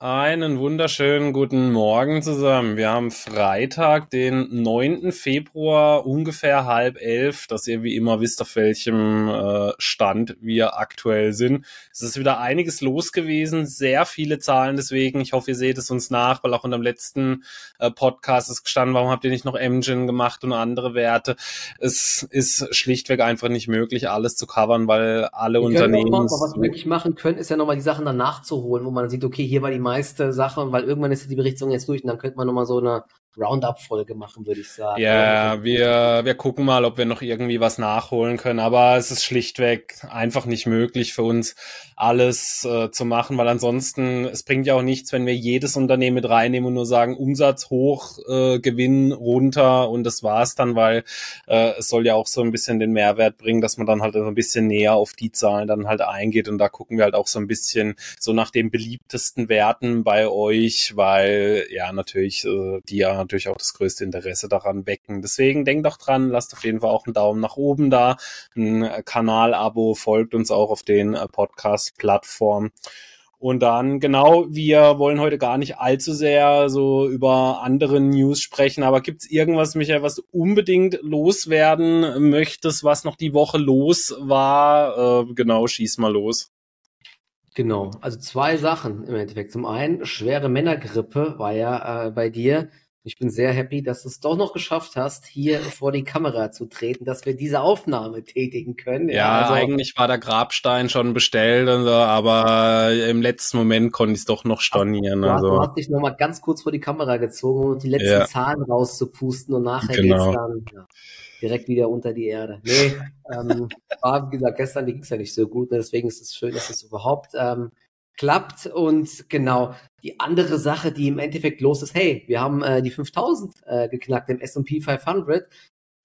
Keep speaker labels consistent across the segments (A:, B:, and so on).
A: Einen wunderschönen guten Morgen zusammen. Wir haben Freitag, den 9. Februar, ungefähr halb elf, dass ihr wie immer wisst, auf welchem äh, Stand wir aktuell sind. Es ist wieder einiges los gewesen, sehr viele Zahlen deswegen. Ich hoffe, ihr seht es uns nach, weil auch in dem letzten äh, Podcast ist gestanden, warum habt ihr nicht noch Engine gemacht und andere Werte? Es ist schlichtweg einfach nicht möglich, alles zu covern, weil alle
B: wir
A: Unternehmen...
B: Noch, was wir wirklich machen können, ist ja nochmal die Sachen dann nachzuholen, wo man sieht, okay, hier war die meiste Sache, weil irgendwann ist die Berichtung jetzt durch und dann könnte man nochmal so eine Roundup-Folge machen, würde ich sagen.
A: Ja, wir, wir gucken mal, ob wir noch irgendwie was nachholen können, aber es ist schlichtweg einfach nicht möglich für uns, alles äh, zu machen, weil ansonsten, es bringt ja auch nichts, wenn wir jedes Unternehmen mit reinnehmen und nur sagen, Umsatz hoch, äh, Gewinn runter und das war's dann, weil äh, es soll ja auch so ein bisschen den Mehrwert bringen, dass man dann halt so ein bisschen näher auf die Zahlen dann halt eingeht und da gucken wir halt auch so ein bisschen so nach den beliebtesten Werten bei euch, weil ja natürlich äh, die ja natürlich auch das größte Interesse daran wecken. Deswegen denkt doch dran, lasst auf jeden Fall auch einen Daumen nach oben da, ein Kanal-Abo, folgt uns auch auf den äh, Podcast-Plattformen. Und dann, genau, wir wollen heute gar nicht allzu sehr so über andere News sprechen, aber gibt's irgendwas, Michael, was du unbedingt loswerden möchtest, was noch die Woche los war? Äh, genau, schieß mal los.
B: Genau, also zwei Sachen im Endeffekt. Zum einen, schwere Männergrippe war ja äh, bei dir. Ich bin sehr happy, dass du es doch noch geschafft hast, hier vor die Kamera zu treten, dass wir diese Aufnahme tätigen können.
A: Ja, ja also, eigentlich war der Grabstein schon bestellt, und so, aber im letzten Moment konnte ich es doch noch stornieren.
B: Du,
A: also.
B: du hast dich nochmal ganz kurz vor die Kamera gezogen, um die letzten ja. Zahlen rauszupusten und nachher genau. geht's dann ja, direkt wieder unter die Erde. Nee, ähm, war, wie gesagt, gestern ging es ja nicht so gut, deswegen ist es schön, dass es überhaupt ähm, klappt. Und genau, die andere Sache, die im Endeffekt los ist, hey, wir haben äh, die 5000 äh, geknackt im S&P 500.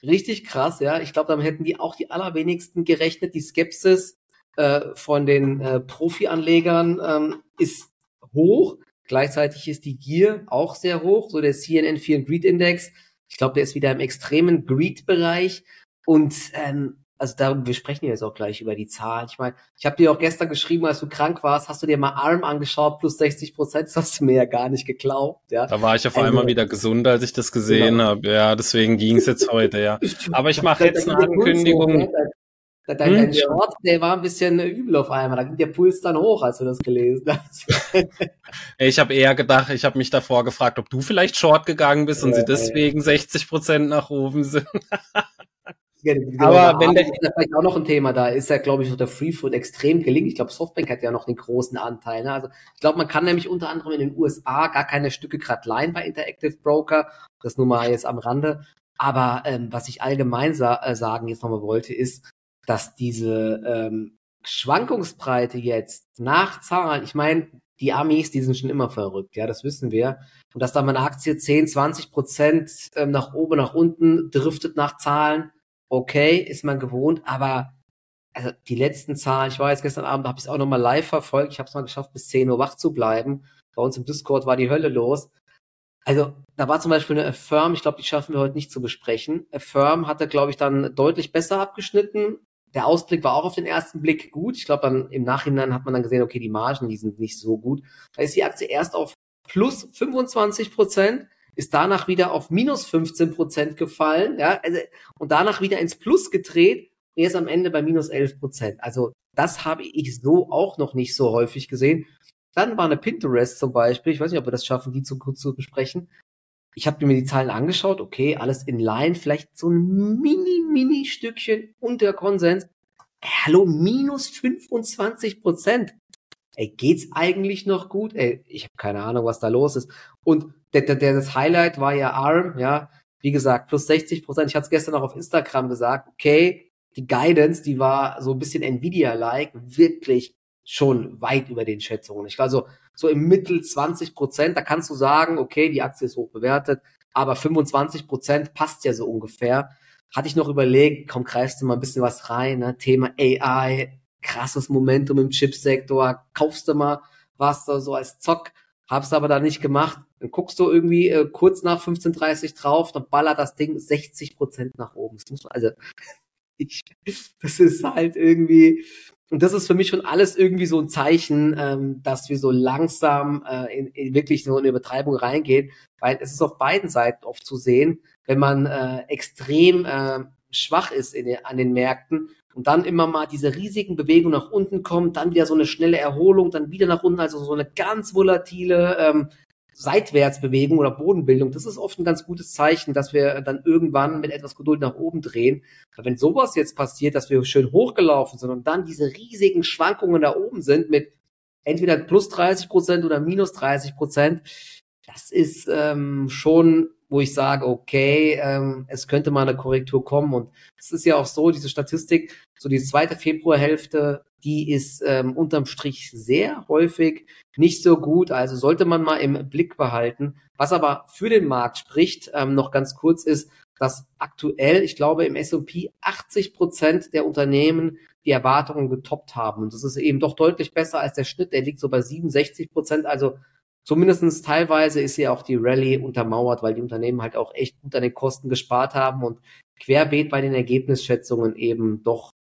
B: Richtig krass, ja. Ich glaube, damit hätten die auch die allerwenigsten gerechnet. Die Skepsis äh, von den äh, Profi-Anlegern ähm, ist hoch. Gleichzeitig ist die Gier auch sehr hoch. So der CNN 4 Greed Index. Ich glaube, der ist wieder im extremen Greed-Bereich. Und ähm, also da, wir sprechen jetzt auch gleich über die Zahlen. Ich meine, ich habe dir auch gestern geschrieben, als du krank warst, hast du dir mal ARM angeschaut, plus 60 Prozent, das hast du mir ja gar nicht geglaubt, ja.
A: Da war ich auf einmal wieder gesund, als ich das gesehen genau. habe. Ja, deswegen ging es jetzt heute, ja. Aber ich mache jetzt eine Ankündigung.
B: Dein, dein, dein hm? Short, der war ein bisschen übel auf einmal. Da ging der Puls dann hoch, als du das gelesen hast.
A: ich habe eher gedacht, ich habe mich davor gefragt, ob du vielleicht Short gegangen bist und ja, sie deswegen ja. 60 Prozent nach oben sind.
B: Genau, aber wenn der, ist vielleicht auch noch ein Thema, da ist ja, glaube ich, so der Free Food extrem gelingen. Ich glaube, Softbank hat ja noch den großen Anteil. Ne? Also ich glaube, man kann nämlich unter anderem in den USA gar keine Stücke gerade leihen bei Interactive Broker. Das nur mal jetzt am Rande. Aber ähm, was ich allgemein sa äh, sagen jetzt nochmal wollte, ist, dass diese ähm, Schwankungsbreite jetzt nach Zahlen, ich meine, die Amis, die sind schon immer verrückt, ja, das wissen wir. Und dass da mal eine Aktie 10, 20 Prozent ähm, nach oben, nach unten driftet nach Zahlen, okay, ist man gewohnt, aber also die letzten Zahlen, ich war jetzt gestern Abend, habe ich es auch nochmal live verfolgt, ich habe es mal geschafft, bis 10 Uhr wach zu bleiben. Bei uns im Discord war die Hölle los. Also da war zum Beispiel eine Affirm, ich glaube, die schaffen wir heute nicht zu besprechen. Affirm hatte, glaube ich, dann deutlich besser abgeschnitten. Der Ausblick war auch auf den ersten Blick gut. Ich glaube, dann im Nachhinein hat man dann gesehen, okay, die Margen, die sind nicht so gut. Da ist die Aktie erst auf plus 25 Prozent ist danach wieder auf minus 15 Prozent gefallen, ja, also, und danach wieder ins Plus gedreht und jetzt am Ende bei minus 11 Prozent. Also das habe ich so auch noch nicht so häufig gesehen. Dann war eine Pinterest zum Beispiel, ich weiß nicht, ob wir das schaffen, die zu kurz zu besprechen. Ich habe mir die Zahlen angeschaut, okay, alles in line, vielleicht so ein mini, mini Stückchen unter Konsens. Ey, hallo, minus 25 Prozent. Ey, geht's eigentlich noch gut? Ey, ich habe keine Ahnung, was da los ist. Und der, der, das Highlight war ja ARM, ja, wie gesagt, plus 60 Prozent. Ich hatte es gestern auch auf Instagram gesagt, okay, die Guidance, die war so ein bisschen Nvidia-like, wirklich schon weit über den Schätzungen. Ich also so im Mittel 20 Prozent, da kannst du sagen, okay, die Aktie ist hoch bewertet, aber 25 Prozent passt ja so ungefähr. Hatte ich noch überlegt, komm, greifst du mal ein bisschen was rein, ne? Thema AI, krasses Momentum im Chipsektor, kaufst du mal was da so als Zock, hab's aber da nicht gemacht. Dann guckst du irgendwie äh, kurz nach 15.30 drauf, dann ballert das Ding 60 Prozent nach oben. Das muss man, also, ich, das ist halt irgendwie, Und das ist für mich schon alles irgendwie so ein Zeichen, ähm, dass wir so langsam äh, in, in wirklich so eine Übertreibung reingehen, weil es ist auf beiden Seiten oft zu sehen, wenn man äh, extrem äh, schwach ist in, an den Märkten und dann immer mal diese riesigen Bewegungen nach unten kommen, dann wieder so eine schnelle Erholung, dann wieder nach unten, also so eine ganz volatile ähm, Seitwärtsbewegung oder Bodenbildung, das ist oft ein ganz gutes Zeichen, dass wir dann irgendwann mit etwas Geduld nach oben drehen. Aber wenn sowas jetzt passiert, dass wir schön hochgelaufen sind und dann diese riesigen Schwankungen da oben sind mit entweder plus 30 Prozent oder minus 30 Prozent, das ist ähm, schon, wo ich sage, okay, ähm, es könnte mal eine Korrektur kommen. Und es ist ja auch so, diese Statistik, so die zweite Februarhälfte, die ist ähm, unterm Strich sehr häufig nicht so gut. Also sollte man mal im Blick behalten. Was aber für den Markt spricht, ähm, noch ganz kurz ist, dass aktuell, ich glaube, im S&P 80 Prozent der Unternehmen die Erwartungen getoppt haben. Und das ist eben doch deutlich besser als der Schnitt. Der liegt so bei 67 Prozent. Also zumindestens teilweise ist ja auch die Rallye untermauert, weil die Unternehmen halt auch echt gut an den Kosten gespart haben und querbeet bei den Ergebnisschätzungen eben doch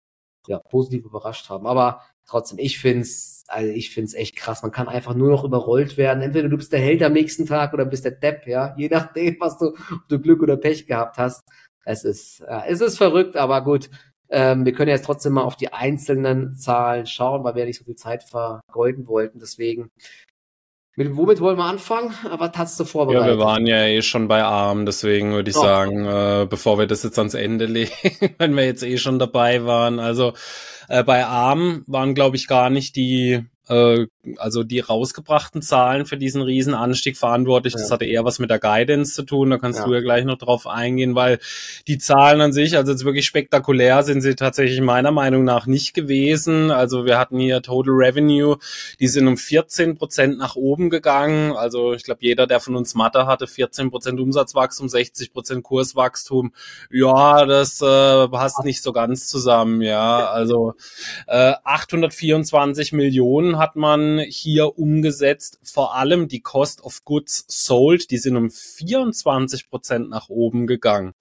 B: ja, positiv überrascht haben. Aber trotzdem, ich find's, also ich find's echt krass. Man kann einfach nur noch überrollt werden. Entweder du bist der Held am nächsten Tag oder bist der Depp, ja. Je nachdem, was du, ob du Glück oder Pech gehabt hast. Es ist, äh, es ist verrückt, aber gut. Ähm, wir können jetzt trotzdem mal auf die einzelnen Zahlen schauen, weil wir ja nicht so viel Zeit vergeuden wollten. Deswegen mit, womit wollen wir anfangen? Was hast du vorbereitet?
A: Ja, wir waren ja eh schon bei Arm, deswegen würde ich oh. sagen, äh, bevor wir das jetzt ans Ende legen, wenn wir jetzt eh schon dabei waren. Also äh, bei Arm waren, glaube ich, gar nicht die äh, also die rausgebrachten Zahlen für diesen Riesenanstieg verantwortlich. Ja. Das hatte eher was mit der Guidance zu tun. Da kannst ja. du ja gleich noch drauf eingehen, weil die Zahlen an sich, also jetzt wirklich spektakulär sind sie tatsächlich meiner Meinung nach nicht gewesen. Also wir hatten hier Total Revenue, die sind um 14 Prozent nach oben gegangen. Also ich glaube, jeder, der von uns Mathe hatte, 14 Prozent Umsatzwachstum, 60 Prozent Kurswachstum. Ja, das äh, passt nicht so ganz zusammen. Ja, also äh, 824 Millionen hat man hier umgesetzt. Vor allem die Cost of Goods Sold, die sind um 24 Prozent nach oben gegangen.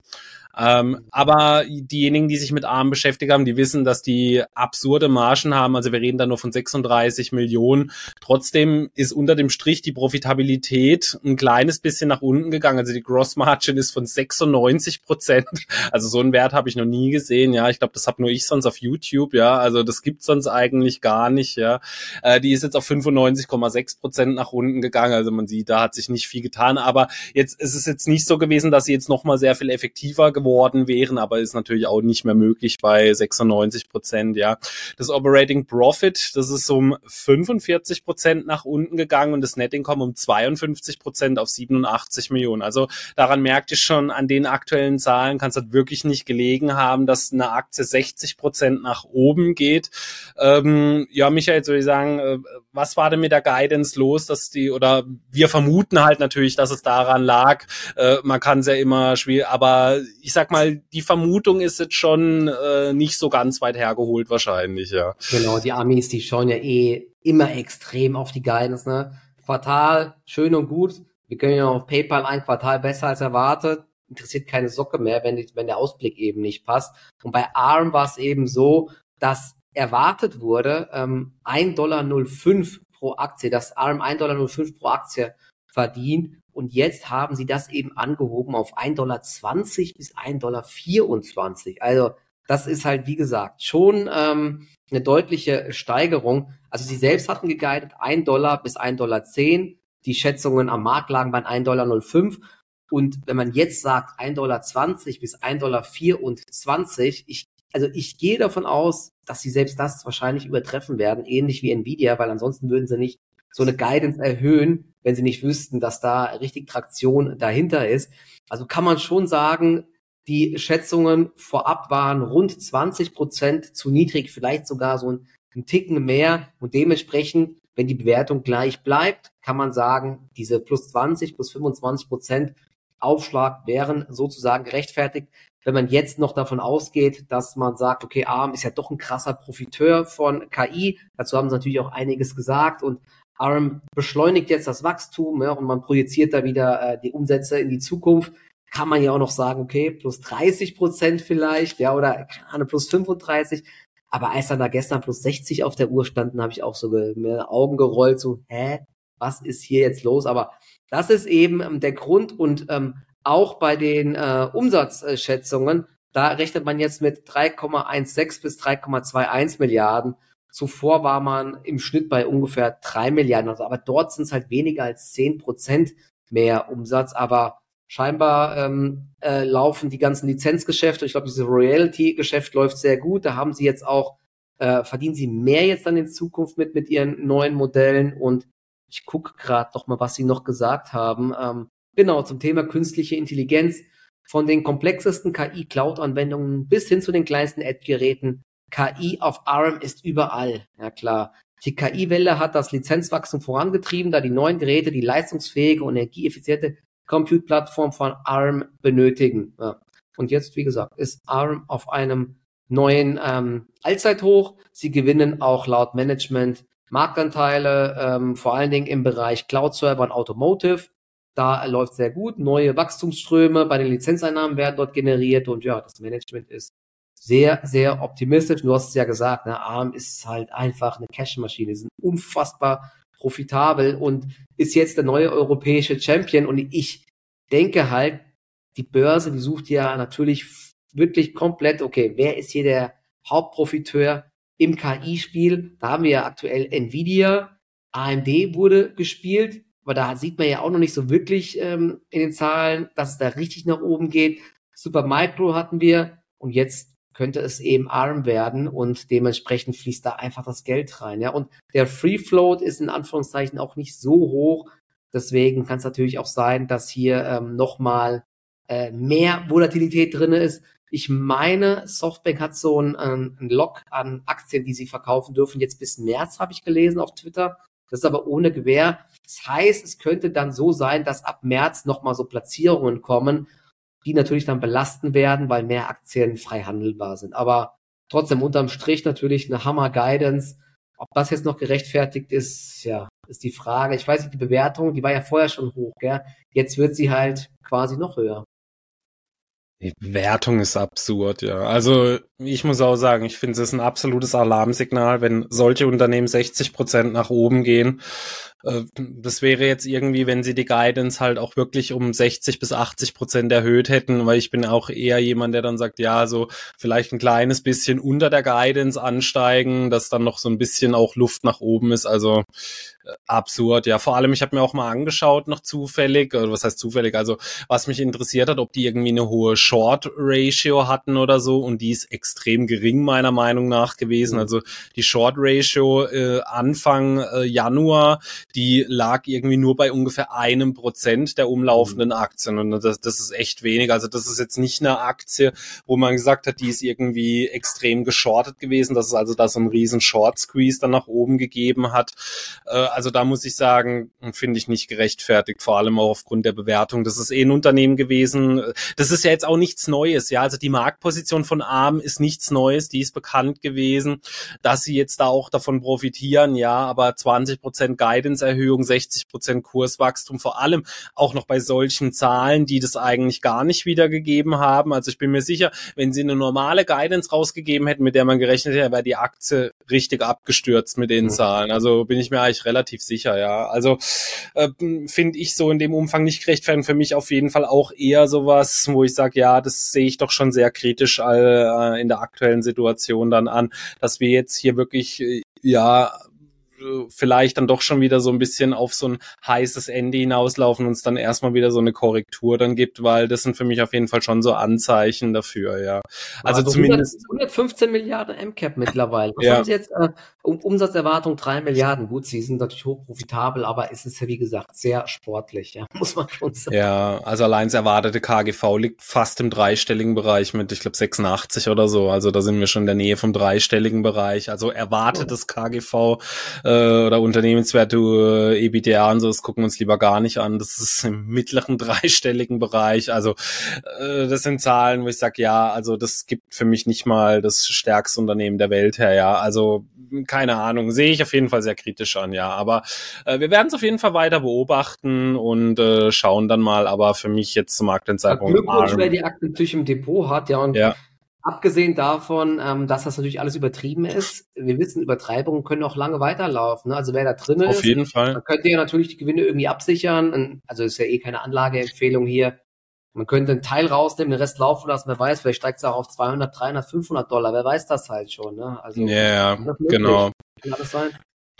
A: Ähm, aber diejenigen, die sich mit ARM beschäftigt haben, die wissen, dass die absurde Margen haben. Also wir reden da nur von 36 Millionen. Trotzdem ist unter dem Strich die Profitabilität ein kleines bisschen nach unten gegangen. Also die Gross Margin ist von 96 Prozent. Also so einen Wert habe ich noch nie gesehen. Ja, ich glaube, das habe nur ich sonst auf YouTube. Ja, also das gibt's sonst eigentlich gar nicht. Ja, äh, die ist jetzt auf 95,6 Prozent nach unten gegangen. Also man sieht, da hat sich nicht viel getan. Aber jetzt ist es jetzt nicht so gewesen, dass sie jetzt noch mal sehr viel effektiver geworden wären, aber ist natürlich auch nicht mehr möglich bei 96 Prozent, ja. Das Operating Profit, das ist um 45 Prozent nach unten gegangen und das Net Income um 52 Prozent auf 87 Millionen. Also daran merkt ihr schon, an den aktuellen Zahlen kann es halt wirklich nicht gelegen haben, dass eine Aktie 60 Prozent nach oben geht. Ähm, ja, Michael, soll ich sagen, äh, was war denn mit der Guidance los, dass die, oder wir vermuten halt natürlich, dass es daran lag. Äh, man kann es ja immer schwierig, aber ich sag mal, die Vermutung ist jetzt schon äh, nicht so ganz weit hergeholt wahrscheinlich, ja.
B: Genau, die Amis, die schauen ja eh immer extrem auf die Guidance, ne? Quartal, schön und gut. Wir können ja auf PayPal ein Quartal besser als erwartet. Interessiert keine Socke mehr, wenn, die, wenn der Ausblick eben nicht passt. Und bei ARM war es eben so, dass erwartet wurde, ähm, 1,05 Dollar pro Aktie, dass ARM 1,05 Dollar pro Aktie verdient. Und jetzt haben sie das eben angehoben auf 1,20 Dollar bis 1,24 Dollar. Also das ist halt, wie gesagt, schon ähm, eine deutliche Steigerung. Also sie selbst hatten geguidet 1 Dollar bis 1,10 Dollar. Die Schätzungen am Markt lagen bei 1,05 Dollar. Und wenn man jetzt sagt 1,20 Dollar bis 1,24 Dollar, ich, also ich gehe davon aus, dass sie selbst das wahrscheinlich übertreffen werden, ähnlich wie Nvidia, weil ansonsten würden sie nicht so eine Guidance erhöhen, wenn sie nicht wüssten, dass da richtig Traktion dahinter ist. Also kann man schon sagen, die Schätzungen vorab waren rund 20 Prozent zu niedrig, vielleicht sogar so ein, ein Ticken mehr. Und dementsprechend, wenn die Bewertung gleich bleibt, kann man sagen, diese plus 20, plus 25 Prozent Aufschlag wären sozusagen gerechtfertigt. Wenn man jetzt noch davon ausgeht, dass man sagt, okay, ARM ist ja doch ein krasser Profiteur von KI, dazu haben sie natürlich auch einiges gesagt und ARM beschleunigt jetzt das Wachstum ja, und man projiziert da wieder äh, die Umsätze in die Zukunft. Kann man ja auch noch sagen, okay, plus 30 Prozent vielleicht, ja, oder keine plus 35. Aber als dann da gestern plus 60 auf der Uhr standen, habe ich auch so mir Augen gerollt, so, hä, was ist hier jetzt los? Aber das ist eben ähm, der Grund und ähm, auch bei den äh, Umsatzschätzungen, da rechnet man jetzt mit 3,16 bis 3,21 Milliarden. Zuvor war man im Schnitt bei ungefähr 3 Milliarden. Also, aber dort sind es halt weniger als 10 Prozent mehr Umsatz. Aber scheinbar ähm, äh, laufen die ganzen Lizenzgeschäfte. Ich glaube, dieses Royalty-Geschäft läuft sehr gut. Da haben sie jetzt auch, äh, verdienen sie mehr jetzt dann in Zukunft mit, mit ihren neuen Modellen. Und ich gucke gerade noch mal, was sie noch gesagt haben. Ähm, genau, zum Thema künstliche Intelligenz. Von den komplexesten KI-Cloud-Anwendungen bis hin zu den kleinsten Ad-Geräten. KI auf ARM ist überall. Ja klar. Die KI-Welle hat das Lizenzwachstum vorangetrieben, da die neuen Geräte die leistungsfähige und energieeffiziente Compute-Plattform von ARM benötigen. Ja. Und jetzt, wie gesagt, ist ARM auf einem neuen ähm, Allzeithoch. Sie gewinnen auch laut Management Marktanteile, ähm, vor allen Dingen im Bereich Cloud-Server und Automotive. Da läuft sehr gut. Neue Wachstumsströme bei den Lizenzeinnahmen werden dort generiert und ja, das Management ist sehr, sehr optimistisch. Du hast es ja gesagt, ne, ARM ist halt einfach eine Cash-Maschine, sind unfassbar profitabel und ist jetzt der neue europäische Champion. Und ich denke halt, die Börse, die sucht ja natürlich wirklich komplett, okay, wer ist hier der Hauptprofiteur im KI-Spiel? Da haben wir ja aktuell Nvidia, AMD wurde gespielt, aber da sieht man ja auch noch nicht so wirklich ähm, in den Zahlen, dass es da richtig nach oben geht. Supermicro hatten wir und jetzt könnte es eben ARM werden und dementsprechend fließt da einfach das Geld rein. Ja, und der Free Float ist in Anführungszeichen auch nicht so hoch. Deswegen kann es natürlich auch sein, dass hier ähm, nochmal äh, mehr Volatilität drinne ist. Ich meine, Softbank hat so ein, ähm, ein Lock an Aktien, die sie verkaufen dürfen, jetzt bis März, habe ich gelesen auf Twitter. Das ist aber ohne Gewähr. Das heißt, es könnte dann so sein, dass ab März nochmal so Platzierungen kommen, die natürlich dann belasten werden, weil mehr Aktien frei handelbar sind. Aber trotzdem unterm Strich natürlich eine Hammer-Guidance. Ob das jetzt noch gerechtfertigt ist, ja, ist die Frage. Ich weiß nicht, die Bewertung, die war ja vorher schon hoch, gell? Jetzt wird sie halt quasi noch höher.
A: Die Bewertung ist absurd, ja. Also ich muss auch sagen, ich finde es ist ein absolutes Alarmsignal, wenn solche Unternehmen 60 Prozent nach oben gehen. Äh, das wäre jetzt irgendwie, wenn sie die Guidance halt auch wirklich um 60 bis 80 Prozent erhöht hätten, weil ich bin auch eher jemand, der dann sagt, ja, so vielleicht ein kleines bisschen unter der Guidance ansteigen, dass dann noch so ein bisschen auch Luft nach oben ist. Also absurd. Ja, vor allem, ich habe mir auch mal angeschaut, noch zufällig, oder was heißt zufällig, also was mich interessiert hat, ob die irgendwie eine hohe Short-Ratio hatten oder so und die ist extrem gering meiner Meinung nach gewesen. Mhm. Also die Short-Ratio äh, Anfang äh, Januar, die lag irgendwie nur bei ungefähr einem Prozent der umlaufenden mhm. Aktien und das, das ist echt wenig. Also das ist jetzt nicht eine Aktie, wo man gesagt hat, die ist irgendwie extrem geschortet gewesen, dass es also da so einen riesen Short-Squeeze dann nach oben gegeben hat. Äh, also da muss ich sagen, finde ich nicht gerechtfertigt, vor allem auch aufgrund der Bewertung. Das ist eh ein Unternehmen gewesen. Das ist ja jetzt auch nichts Neues, ja. Also die Marktposition von ARM ist nichts Neues, die ist bekannt gewesen, dass sie jetzt da auch davon profitieren, ja, aber 20 Prozent Guidance-Erhöhung, 60 Prozent Kurswachstum, vor allem auch noch bei solchen Zahlen, die das eigentlich gar nicht wiedergegeben haben. Also ich bin mir sicher, wenn sie eine normale Guidance rausgegeben hätten, mit der man gerechnet hätte, wäre die Aktie richtig abgestürzt mit den mhm. Zahlen. Also bin ich mir eigentlich relativ relativ sicher, ja. Also äh, finde ich so in dem Umfang nicht gerechtfertigt. Für mich auf jeden Fall auch eher sowas, wo ich sage, ja, das sehe ich doch schon sehr kritisch äh, in der aktuellen Situation dann an, dass wir jetzt hier wirklich äh, ja vielleicht dann doch schon wieder so ein bisschen auf so ein heißes Ende hinauslaufen und es dann erstmal wieder so eine Korrektur dann gibt, weil das sind für mich auf jeden Fall schon so Anzeichen dafür, ja.
B: Also, also zumindest 115 Milliarden MCAP mittlerweile. Was ja. haben Sie jetzt äh, um, Umsatzerwartung drei Milliarden? Gut, sie sind natürlich hoch profitabel, aber es ist ja wie gesagt sehr sportlich, ja, muss man schon
A: sagen. Ja, also allein das erwartete KGV liegt fast im dreistelligen Bereich mit, ich glaube 86 oder so. Also da sind wir schon in der Nähe vom dreistelligen Bereich. Also erwartetes. KGV äh, äh, oder Unternehmenswerte, äh, EBITDA und so, das gucken wir uns lieber gar nicht an. Das ist im mittleren dreistelligen Bereich. Also äh, das sind Zahlen, wo ich sage, ja, also das gibt für mich nicht mal das stärkste Unternehmen der Welt her, ja. Also keine Ahnung, sehe ich auf jeden Fall sehr kritisch an, ja. Aber äh, wir werden es auf jeden Fall weiter beobachten und äh, schauen dann mal. Aber für mich jetzt zum Marktzeitpunkt.
B: Glückwunsch, wer die Aktien natürlich im Depot hat, ja. Und ja Abgesehen davon, ähm, dass das natürlich alles übertrieben ist, wir wissen, Übertreibungen können auch lange weiterlaufen. Ne? Also wer da drin
A: ist, auf jeden Fall.
B: Man könnte ja natürlich die Gewinne irgendwie absichern. Also ist ja eh keine Anlageempfehlung hier. Man könnte einen Teil rausnehmen, den Rest laufen lassen. Wer weiß, vielleicht steigt es auch auf 200, 300, 500 Dollar. Wer weiß das halt schon. Ne?
A: Also, ja, genau. Kann alles sein.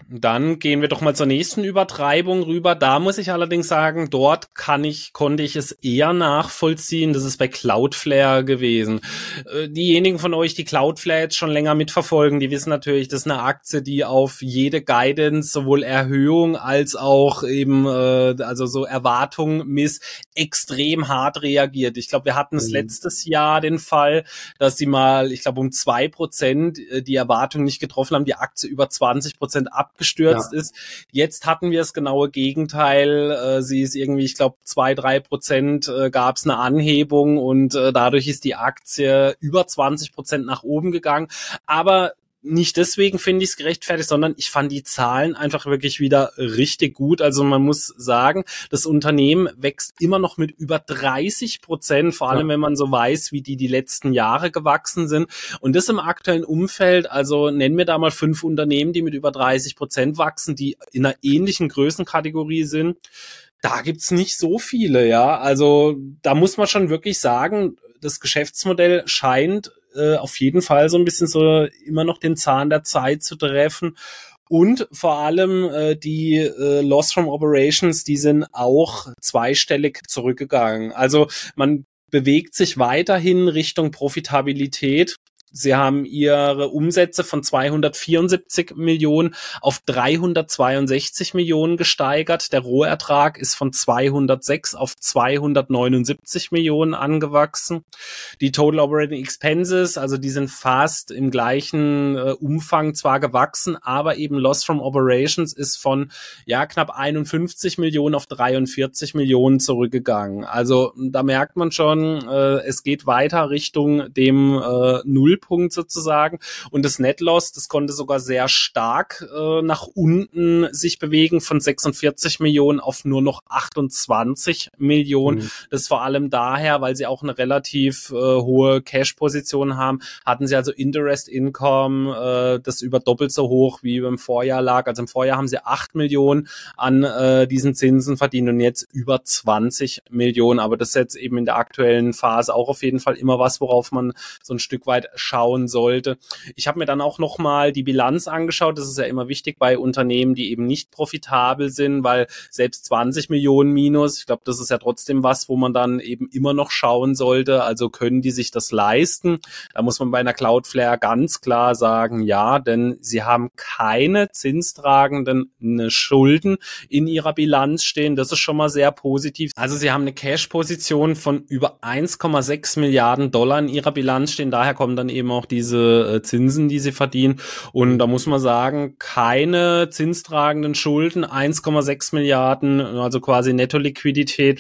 A: Dann gehen wir doch mal zur nächsten Übertreibung rüber. Da muss ich allerdings sagen, dort kann ich, konnte ich es eher nachvollziehen. Das ist bei Cloudflare gewesen. Äh, diejenigen von euch, die Cloudflare jetzt schon länger mitverfolgen, die wissen natürlich, das ist eine Aktie, die auf jede Guidance, sowohl Erhöhung als auch eben, äh, also so Erwartung miss, extrem hart reagiert. Ich glaube, wir hatten es mhm. letztes Jahr den Fall, dass sie mal, ich glaube, um zwei Prozent äh, die Erwartung nicht getroffen haben, die Aktie über 20 Prozent abgestürzt ja. ist. Jetzt hatten wir das genaue Gegenteil. Äh, sie ist irgendwie, ich glaube, zwei, drei Prozent äh, gab es eine Anhebung und äh, dadurch ist die Aktie über 20 Prozent nach oben gegangen. Aber nicht deswegen finde ich es gerechtfertigt, sondern ich fand die Zahlen einfach wirklich wieder richtig gut. Also man muss sagen, das Unternehmen wächst immer noch mit über 30 Prozent, vor allem ja. wenn man so weiß, wie die die letzten Jahre gewachsen sind. Und das im aktuellen Umfeld, also nennen wir da mal fünf Unternehmen, die mit über 30 Prozent wachsen, die in einer ähnlichen Größenkategorie sind. Da gibt's nicht so viele, ja. Also da muss man schon wirklich sagen, das Geschäftsmodell scheint äh, auf jeden Fall so ein bisschen so immer noch den Zahn der Zeit zu treffen. Und vor allem äh, die äh, Loss from Operations, die sind auch zweistellig zurückgegangen. Also man bewegt sich weiterhin Richtung Profitabilität. Sie haben ihre Umsätze von 274 Millionen auf 362 Millionen gesteigert. Der Rohertrag ist von 206 auf 279 Millionen angewachsen. Die Total Operating Expenses, also die sind fast im gleichen äh, Umfang zwar gewachsen, aber eben Loss from Operations ist von ja knapp 51 Millionen auf 43 Millionen zurückgegangen. Also da merkt man schon, äh, es geht weiter Richtung dem äh, Null Nullpunkt sozusagen. Und das Net Loss, das konnte sogar sehr stark äh, nach unten sich bewegen von 46 Millionen auf nur noch 28 Millionen. Mhm. Das vor allem daher, weil sie auch eine relativ äh, hohe Cash-Position haben, hatten sie also Interest Income, äh, das über doppelt so hoch wie im Vorjahr lag. Also im Vorjahr haben sie 8 Millionen an äh, diesen Zinsen verdient und jetzt über 20 Millionen. Aber das ist jetzt eben in der aktuellen Phase auch auf jeden Fall immer was, worauf man so ein Stück weit schauen sollte. Ich habe mir dann auch noch mal die Bilanz angeschaut. Das ist ja immer wichtig bei Unternehmen, die eben nicht profitabel sind, weil selbst 20 Millionen Minus, ich glaube, das ist ja trotzdem was, wo man dann eben immer noch schauen sollte. Also können die sich das leisten? Da muss man bei einer Cloudflare ganz klar sagen, ja, denn sie haben keine zinstragenden ne, Schulden in ihrer Bilanz stehen. Das ist schon mal sehr positiv. Also sie haben eine Cash-Position von über 1,6 Milliarden Dollar in ihrer Bilanz stehen. Daher kommen dann eben auch diese äh, Zinsen, die sie verdienen. Und da muss man sagen, keine zinstragenden Schulden, 1,6 Milliarden, also quasi Netto-Liquidität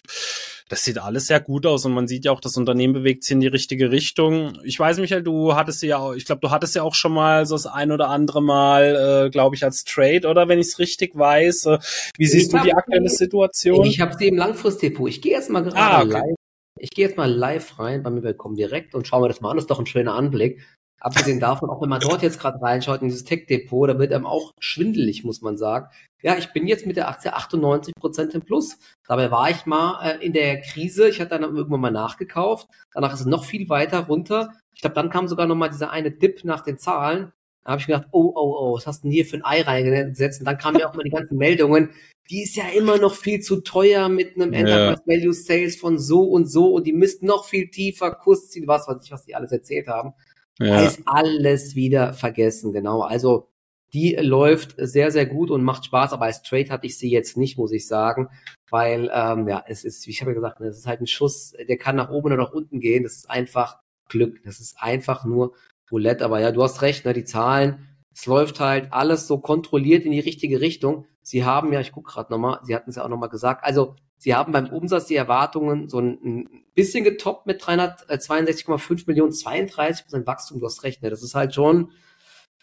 A: das sieht alles sehr gut aus und man sieht ja auch, das Unternehmen bewegt sich in die richtige Richtung. Ich weiß, Michael, du hattest ja auch, ich glaube, du hattest ja auch schon mal so das ein oder andere Mal, äh, glaube ich, als Trade, oder wenn ich es richtig weiß. Äh, wie siehst ich du die aktuelle Situation?
B: Ich habe sie im Langfristdepot. Ich gehe jetzt mal gerade ah, okay. live ich gehe jetzt mal live rein bei mir bei direkt und schaue mir das mal an. Das ist doch ein schöner Anblick. Abgesehen davon, auch wenn man dort jetzt gerade reinschaut in dieses Tech-Depot, da wird einem auch schwindelig, muss man sagen. Ja, ich bin jetzt mit der Aktie 98 Prozent im Plus. Dabei war ich mal äh, in der Krise. Ich hatte dann irgendwann mal nachgekauft. Danach ist es noch viel weiter runter. Ich glaube, dann kam sogar noch mal dieser eine Dip nach den Zahlen. Da habe ich gedacht, oh, oh, oh, was hast du denn hier für ein Ei reingesetzt? Und dann kamen ja auch mal die ganzen Meldungen, die ist ja immer noch viel zu teuer mit einem Enterprise Value Sales von so und so und die misst noch viel tiefer, Kursziel, was weiß ich, was die alles erzählt haben. Ja. Da ist alles wieder vergessen, genau. Also die läuft sehr, sehr gut und macht Spaß, aber als Trade hatte ich sie jetzt nicht, muss ich sagen, weil ähm, ja, es ist, wie ich habe ja gesagt, es ist halt ein Schuss, der kann nach oben oder nach unten gehen. Das ist einfach Glück. Das ist einfach nur Roulette. Aber ja, du hast recht, ne, die Zahlen es läuft halt alles so kontrolliert in die richtige Richtung. Sie haben ja, ich gucke gerade nochmal, Sie hatten es ja auch nochmal gesagt, also Sie haben beim Umsatz die Erwartungen so ein, bisschen getoppt mit 362,5 Millionen, 32 Prozent Wachstum, du hast recht, ne? Das ist halt schon,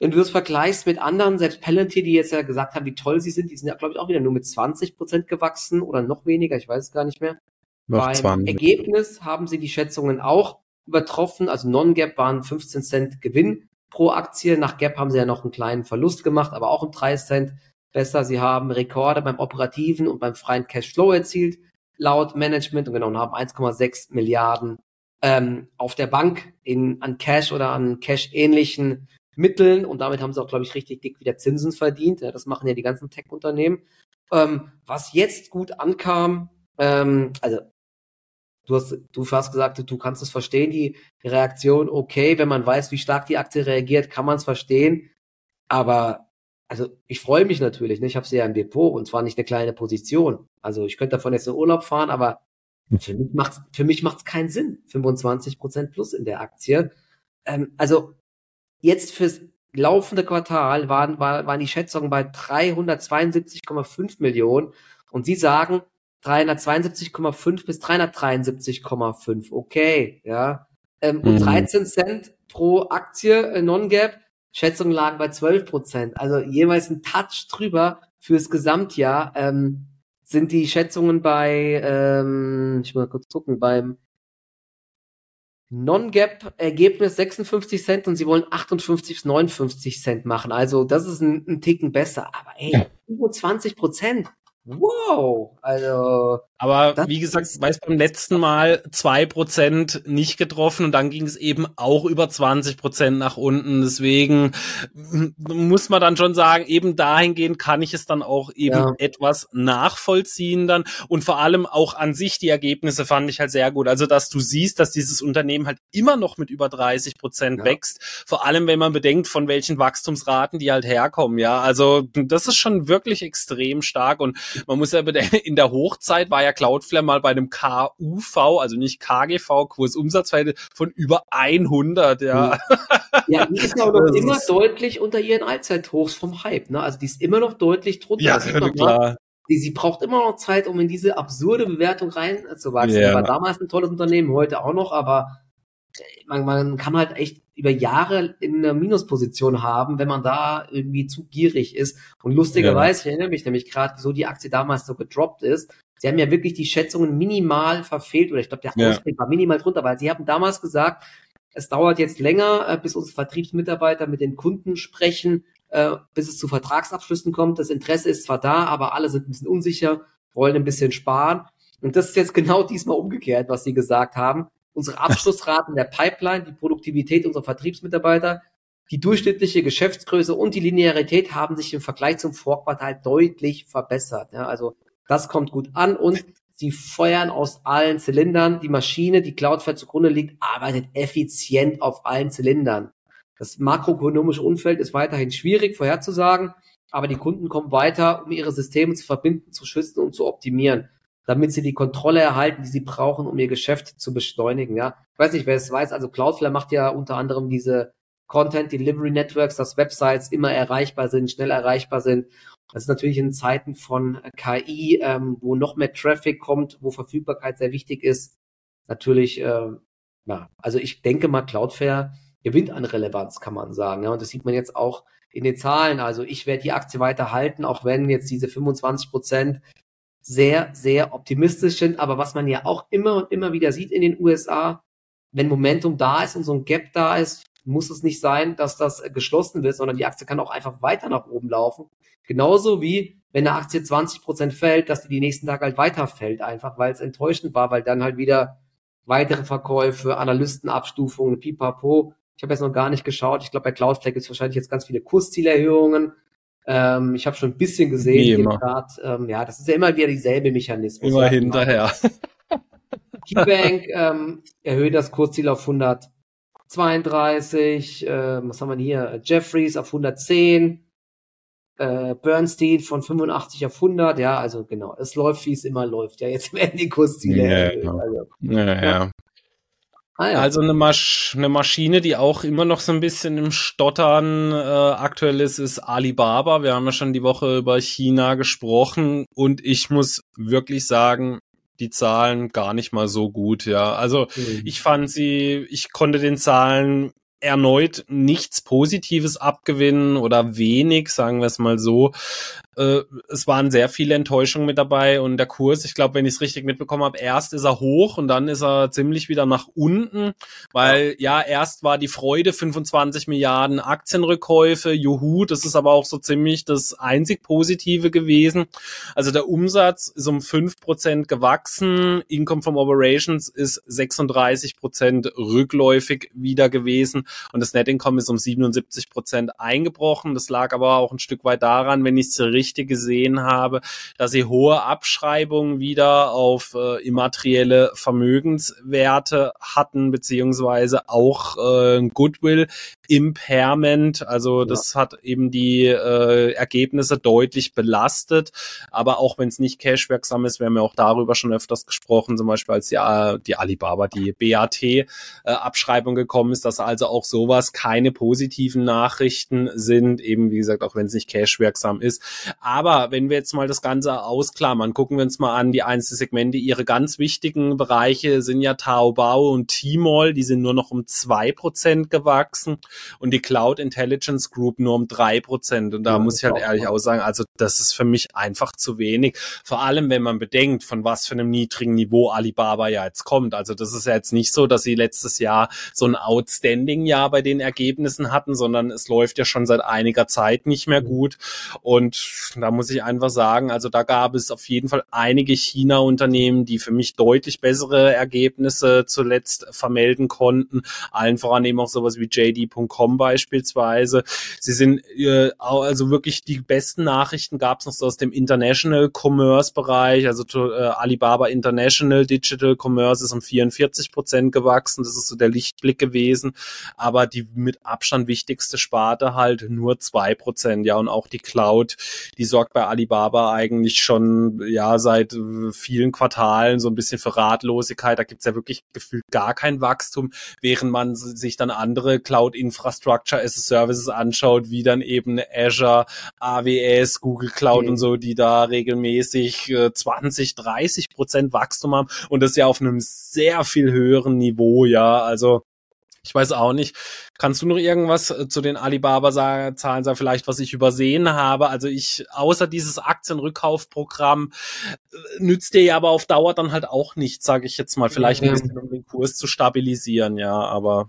B: wenn du das vergleichst mit anderen, selbst Palantir, die jetzt ja gesagt haben, wie toll sie sind, die sind ja, glaube ich, auch wieder nur mit 20 Prozent gewachsen oder noch weniger, ich weiß es gar nicht mehr. Noch Beim 20. Ergebnis haben sie die Schätzungen auch übertroffen. Also Non-Gap waren 15 Cent Gewinn pro Aktie. Nach Gap haben sie ja noch einen kleinen Verlust gemacht, aber auch um 3 Cent besser. Sie haben Rekorde beim operativen und beim freien Cashflow erzielt, laut Management, und genau, und haben 1,6 Milliarden ähm, auf der Bank in, an Cash oder an Cash-ähnlichen Mitteln. Und damit haben sie auch, glaube ich, richtig dick wieder Zinsen verdient. Ja, das machen ja die ganzen Tech-Unternehmen. Ähm, was jetzt gut ankam, ähm, also du hast, du hast gesagt, du kannst es verstehen, die Reaktion, okay, wenn man weiß, wie stark die Aktie reagiert, kann man es verstehen. Aber also ich freue mich natürlich, ne? ich habe sie ja im Depot und zwar nicht eine kleine Position. Also ich könnte davon jetzt in Urlaub fahren, aber für mich mich macht's keinen Sinn. 25 Prozent plus in der Aktie. Ähm, also jetzt fürs laufende Quartal waren, war, waren die Schätzungen bei 372,5 Millionen und Sie sagen 372,5 bis 373,5. Okay, ja. Ähm, mhm. Und 13 Cent pro Aktie äh, Non-Gap Schätzungen lagen bei 12 Prozent. Also jeweils ein Touch drüber fürs Gesamtjahr ähm, sind die Schätzungen bei, ähm, ich muss mal kurz gucken, beim Non-Gap-Ergebnis 56 Cent und sie wollen 58 bis 59 Cent machen. Also das ist ein, ein Ticken besser. Aber ey, ja. 25 Prozent. Wow, also.
A: Aber wie gesagt, weiß beim letzten Mal zwei Prozent nicht getroffen und dann ging es eben auch über 20 Prozent nach unten. Deswegen muss man dann schon sagen, eben dahingehend kann ich es dann auch eben ja. etwas nachvollziehen dann. Und vor allem auch an sich die Ergebnisse fand ich halt sehr gut. Also, dass du siehst, dass dieses Unternehmen halt immer noch mit über 30 Prozent ja. wächst. Vor allem, wenn man bedenkt, von welchen Wachstumsraten die halt herkommen. Ja, also das ist schon wirklich extrem stark und man muss ja bedenken, in der Hochzeit war ja Cloudflare mal bei einem KUV, also nicht KGV, Kursumsatzwerte von über 100, ja.
B: Ja, die ist aber noch immer deutlich unter ihren Allzeithochs vom Hype, ne? Also die ist immer noch deutlich drunter.
A: Ja, klar.
B: Sie, sie braucht immer noch Zeit, um in diese absurde Bewertung reinzuwachsen. Ja. War damals ein tolles Unternehmen, heute auch noch, aber man, man kann halt echt über Jahre in einer Minusposition haben, wenn man da irgendwie zu gierig ist. Und lustigerweise, ja. ich erinnere mich nämlich gerade, wieso die Aktie damals so gedroppt ist. Sie haben ja wirklich die Schätzungen minimal verfehlt, oder ich glaube, der ja. Ausblick war minimal drunter, weil sie haben damals gesagt, es dauert jetzt länger, äh, bis unsere Vertriebsmitarbeiter mit den Kunden sprechen, äh, bis es zu Vertragsabschlüssen kommt. Das Interesse ist zwar da, aber alle sind ein bisschen unsicher, wollen ein bisschen sparen. Und das ist jetzt genau diesmal umgekehrt, was sie gesagt haben unsere Abschlussraten der Pipeline, die Produktivität unserer Vertriebsmitarbeiter, die durchschnittliche Geschäftsgröße und die Linearität haben sich im Vergleich zum Vorquartal deutlich verbessert. Ja, also das kommt gut an und sie feuern aus allen Zylindern. Die Maschine, die Cloudflare zugrunde liegt, arbeitet effizient auf allen Zylindern. Das makroökonomische Umfeld ist weiterhin schwierig vorherzusagen, aber die Kunden kommen weiter, um ihre Systeme zu verbinden, zu schützen und zu optimieren damit sie die Kontrolle erhalten, die sie brauchen, um ihr Geschäft zu beschleunigen. Ja, ich weiß nicht, wer es weiß. Also Cloudflare macht ja unter anderem diese Content Delivery Networks, dass Websites immer erreichbar sind, schnell erreichbar sind. Das ist natürlich in Zeiten von KI, ähm, wo noch mehr Traffic kommt, wo Verfügbarkeit sehr wichtig ist. Natürlich, äh, ja, also ich denke mal, Cloudflare gewinnt an Relevanz, kann man sagen. Ja, und das sieht man jetzt auch in den Zahlen. Also ich werde die Aktie weiter halten, auch wenn jetzt diese 25 Prozent sehr, sehr optimistisch sind. Aber was man ja auch immer und immer wieder sieht in den USA, wenn Momentum da ist und so ein Gap da ist, muss es nicht sein, dass das geschlossen wird, sondern die Aktie kann auch einfach weiter nach oben laufen. Genauso wie wenn eine Aktie 20 Prozent fällt, dass die die nächsten Tage halt weiter fällt, einfach weil es enttäuschend war, weil dann halt wieder weitere Verkäufe, Analystenabstufungen, pipapo. Ich habe jetzt noch gar nicht geschaut. Ich glaube, bei Cloudflare gibt es wahrscheinlich jetzt ganz viele Kurszielerhöhungen. Ähm, ich habe schon ein bisschen gesehen. Grad, ähm, ja, das ist ja immer wieder dieselbe Mechanismus.
A: Immer hinterher.
B: KeyBank ähm, erhöht das Kursziel auf 132, äh, was haben wir hier? Jeffries auf 110, äh, Bernstein von 85 auf 100, ja, also genau, es läuft, wie es immer läuft. Ja, jetzt werden die Kursziele ja, erhöht. Genau. Also,
A: ja, ja. ja. Ah, ja. Also eine, Masch eine Maschine, die auch immer noch so ein bisschen im Stottern äh, aktuell ist, ist Alibaba. Wir haben ja schon die Woche über China gesprochen und ich muss wirklich sagen, die Zahlen gar nicht mal so gut, ja. Also mhm. ich fand sie, ich konnte den Zahlen erneut nichts Positives abgewinnen oder wenig, sagen wir es mal so. Äh, es waren sehr viele Enttäuschungen mit dabei und der Kurs, ich glaube, wenn ich es richtig mitbekommen habe, erst ist er hoch und dann ist er ziemlich wieder nach unten, weil ja, ja erst war die Freude 25 Milliarden Aktienrückkäufe, juhu, das ist aber auch so ziemlich das einzig Positive gewesen. Also der Umsatz ist um fünf Prozent gewachsen, Income from Operations ist 36 Prozent rückläufig wieder gewesen und das Net Income ist um 77 Prozent eingebrochen. Das lag aber auch ein Stück weit daran, wenn ich es richtig gesehen habe, dass sie hohe Abschreibungen wieder auf äh, immaterielle Vermögenswerte hatten, beziehungsweise auch äh, Goodwill Impairment. Also das ja. hat eben die äh, Ergebnisse deutlich belastet. Aber auch wenn es nicht cashwirksam ist, wir haben ja auch darüber schon öfters gesprochen, zum Beispiel als die, äh, die Alibaba, die BAT-Abschreibung äh, gekommen ist, dass also auch sowas keine positiven Nachrichten sind, eben wie gesagt, auch wenn es nicht cashwirksam ist. Aber wenn wir jetzt mal das Ganze ausklammern, gucken wir uns mal an die einzelnen Segmente. Ihre ganz wichtigen Bereiche sind ja Taobao und Tmall, die sind nur noch um zwei Prozent gewachsen und die Cloud Intelligence Group nur um drei Prozent. Und da ja, muss ich halt ehrlich auch sagen, also das ist für mich einfach zu wenig. Vor allem, wenn man bedenkt, von was für einem niedrigen Niveau Alibaba ja jetzt kommt. Also das ist ja jetzt nicht so, dass sie letztes Jahr so ein outstanding Jahr bei den Ergebnissen hatten, sondern es läuft ja schon seit einiger Zeit nicht mehr gut. Und da muss ich einfach sagen, also da gab es auf jeden Fall einige China-Unternehmen, die für mich deutlich bessere Ergebnisse zuletzt vermelden konnten. Allen voran eben auch sowas wie JD.com beispielsweise. Sie sind äh, also wirklich die besten Nachrichten gab es noch so aus dem International Commerce Bereich, also äh, Alibaba International Digital Commerce ist um 44 Prozent gewachsen. Das ist so der Lichtblick gewesen. Aber die mit Abstand wichtigste Sparte halt nur zwei Prozent. Ja, und auch die Cloud, die sorgt bei Alibaba eigentlich schon ja seit äh, vielen Quartalen so ein bisschen für Ratlosigkeit. Da gibt's ja wirklich gefühlt gar kein Wachstum, während man sich dann andere Cloud Infrastructure as a Services anschaut, wie dann eben Azure, AWS, Google Cloud mhm. und so, die da regelmäßig äh, 20, 30 Prozent Wachstum haben und das ja auf einem sehr viel höheren Niveau, ja. Also ich weiß auch nicht. Kannst du noch irgendwas äh, zu den Alibaba-Zahlen sagen, vielleicht was ich übersehen habe? Also ich, außer dieses Aktienrückkaufprogramm, äh, nützt dir ja aber auf Dauer dann halt auch nichts, sage ich jetzt mal. Vielleicht ein bisschen, um den Kurs zu stabilisieren, ja, aber.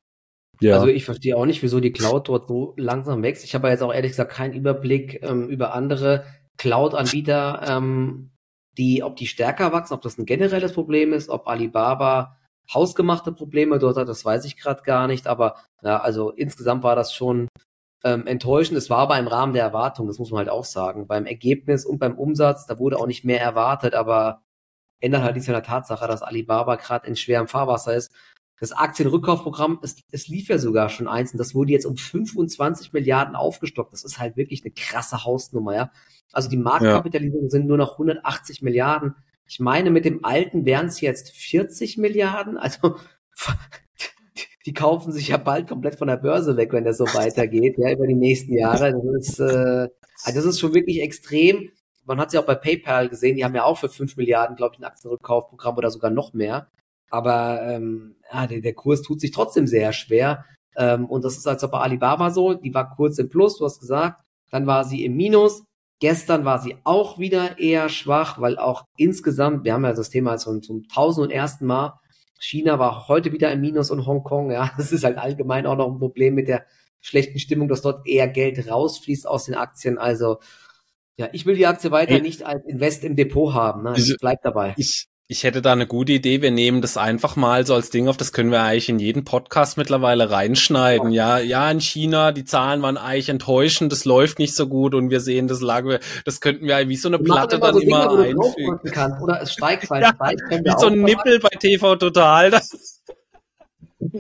B: Ja. Also ich verstehe auch nicht, wieso die Cloud dort so langsam wächst. Ich habe jetzt auch ehrlich gesagt keinen Überblick ähm, über andere Cloud-Anbieter, ähm, die, ob die stärker wachsen, ob das ein generelles Problem ist, ob Alibaba hausgemachte Probleme dort hat, das weiß ich gerade gar nicht. Aber ja, also insgesamt war das schon ähm, enttäuschend. Es war aber im Rahmen der Erwartung, das muss man halt auch sagen. Beim Ergebnis und beim Umsatz, da wurde auch nicht mehr erwartet, aber ändert halt nichts an der Tatsache, dass Alibaba gerade in schwerem Fahrwasser ist. Das Aktienrückkaufprogramm, es, es lief ja sogar schon eins und das wurde jetzt um 25 Milliarden aufgestockt. Das ist halt wirklich eine krasse Hausnummer, ja. Also die Marktkapitalisierung ja. sind nur noch 180 Milliarden. Ich meine, mit dem alten wären es jetzt 40 Milliarden. Also die kaufen sich ja bald komplett von der Börse weg, wenn das so weitergeht, ja, über die nächsten Jahre. Das ist, äh, also das ist schon wirklich extrem. Man hat es ja auch bei PayPal gesehen, die haben ja auch für 5 Milliarden, glaube ich, ein Aktienrückkaufprogramm oder sogar noch mehr. Aber ähm, ja, der, der Kurs tut sich trotzdem sehr schwer. Ähm, und das ist also bei Alibaba so, die war kurz im Plus, du hast gesagt, dann war sie im Minus, Gestern war sie auch wieder eher schwach, weil auch insgesamt, wir haben ja das Thema zum, zum tausend und ersten Mal, China war heute wieder im Minus und Hongkong, ja, das ist halt allgemein auch noch ein Problem mit der schlechten Stimmung, dass dort eher Geld rausfließt aus den Aktien. Also ja, ich will die Aktie weiter hey, nicht als Invest im Depot haben. Ne? Ich bleib dabei.
A: Ich, ich hätte da eine gute Idee. Wir nehmen das einfach mal so als Ding auf. Das können wir eigentlich in jeden Podcast mittlerweile reinschneiden. Ja, ja, in China, die Zahlen waren eigentlich enttäuschend. Das läuft nicht so gut und wir sehen, das lag, das könnten wir wie so eine Platte dann so immer Dinge, einfügen.
B: Oder es steigt, weil ja, steigt,
A: wie so ein Nippel bei TV Total. Das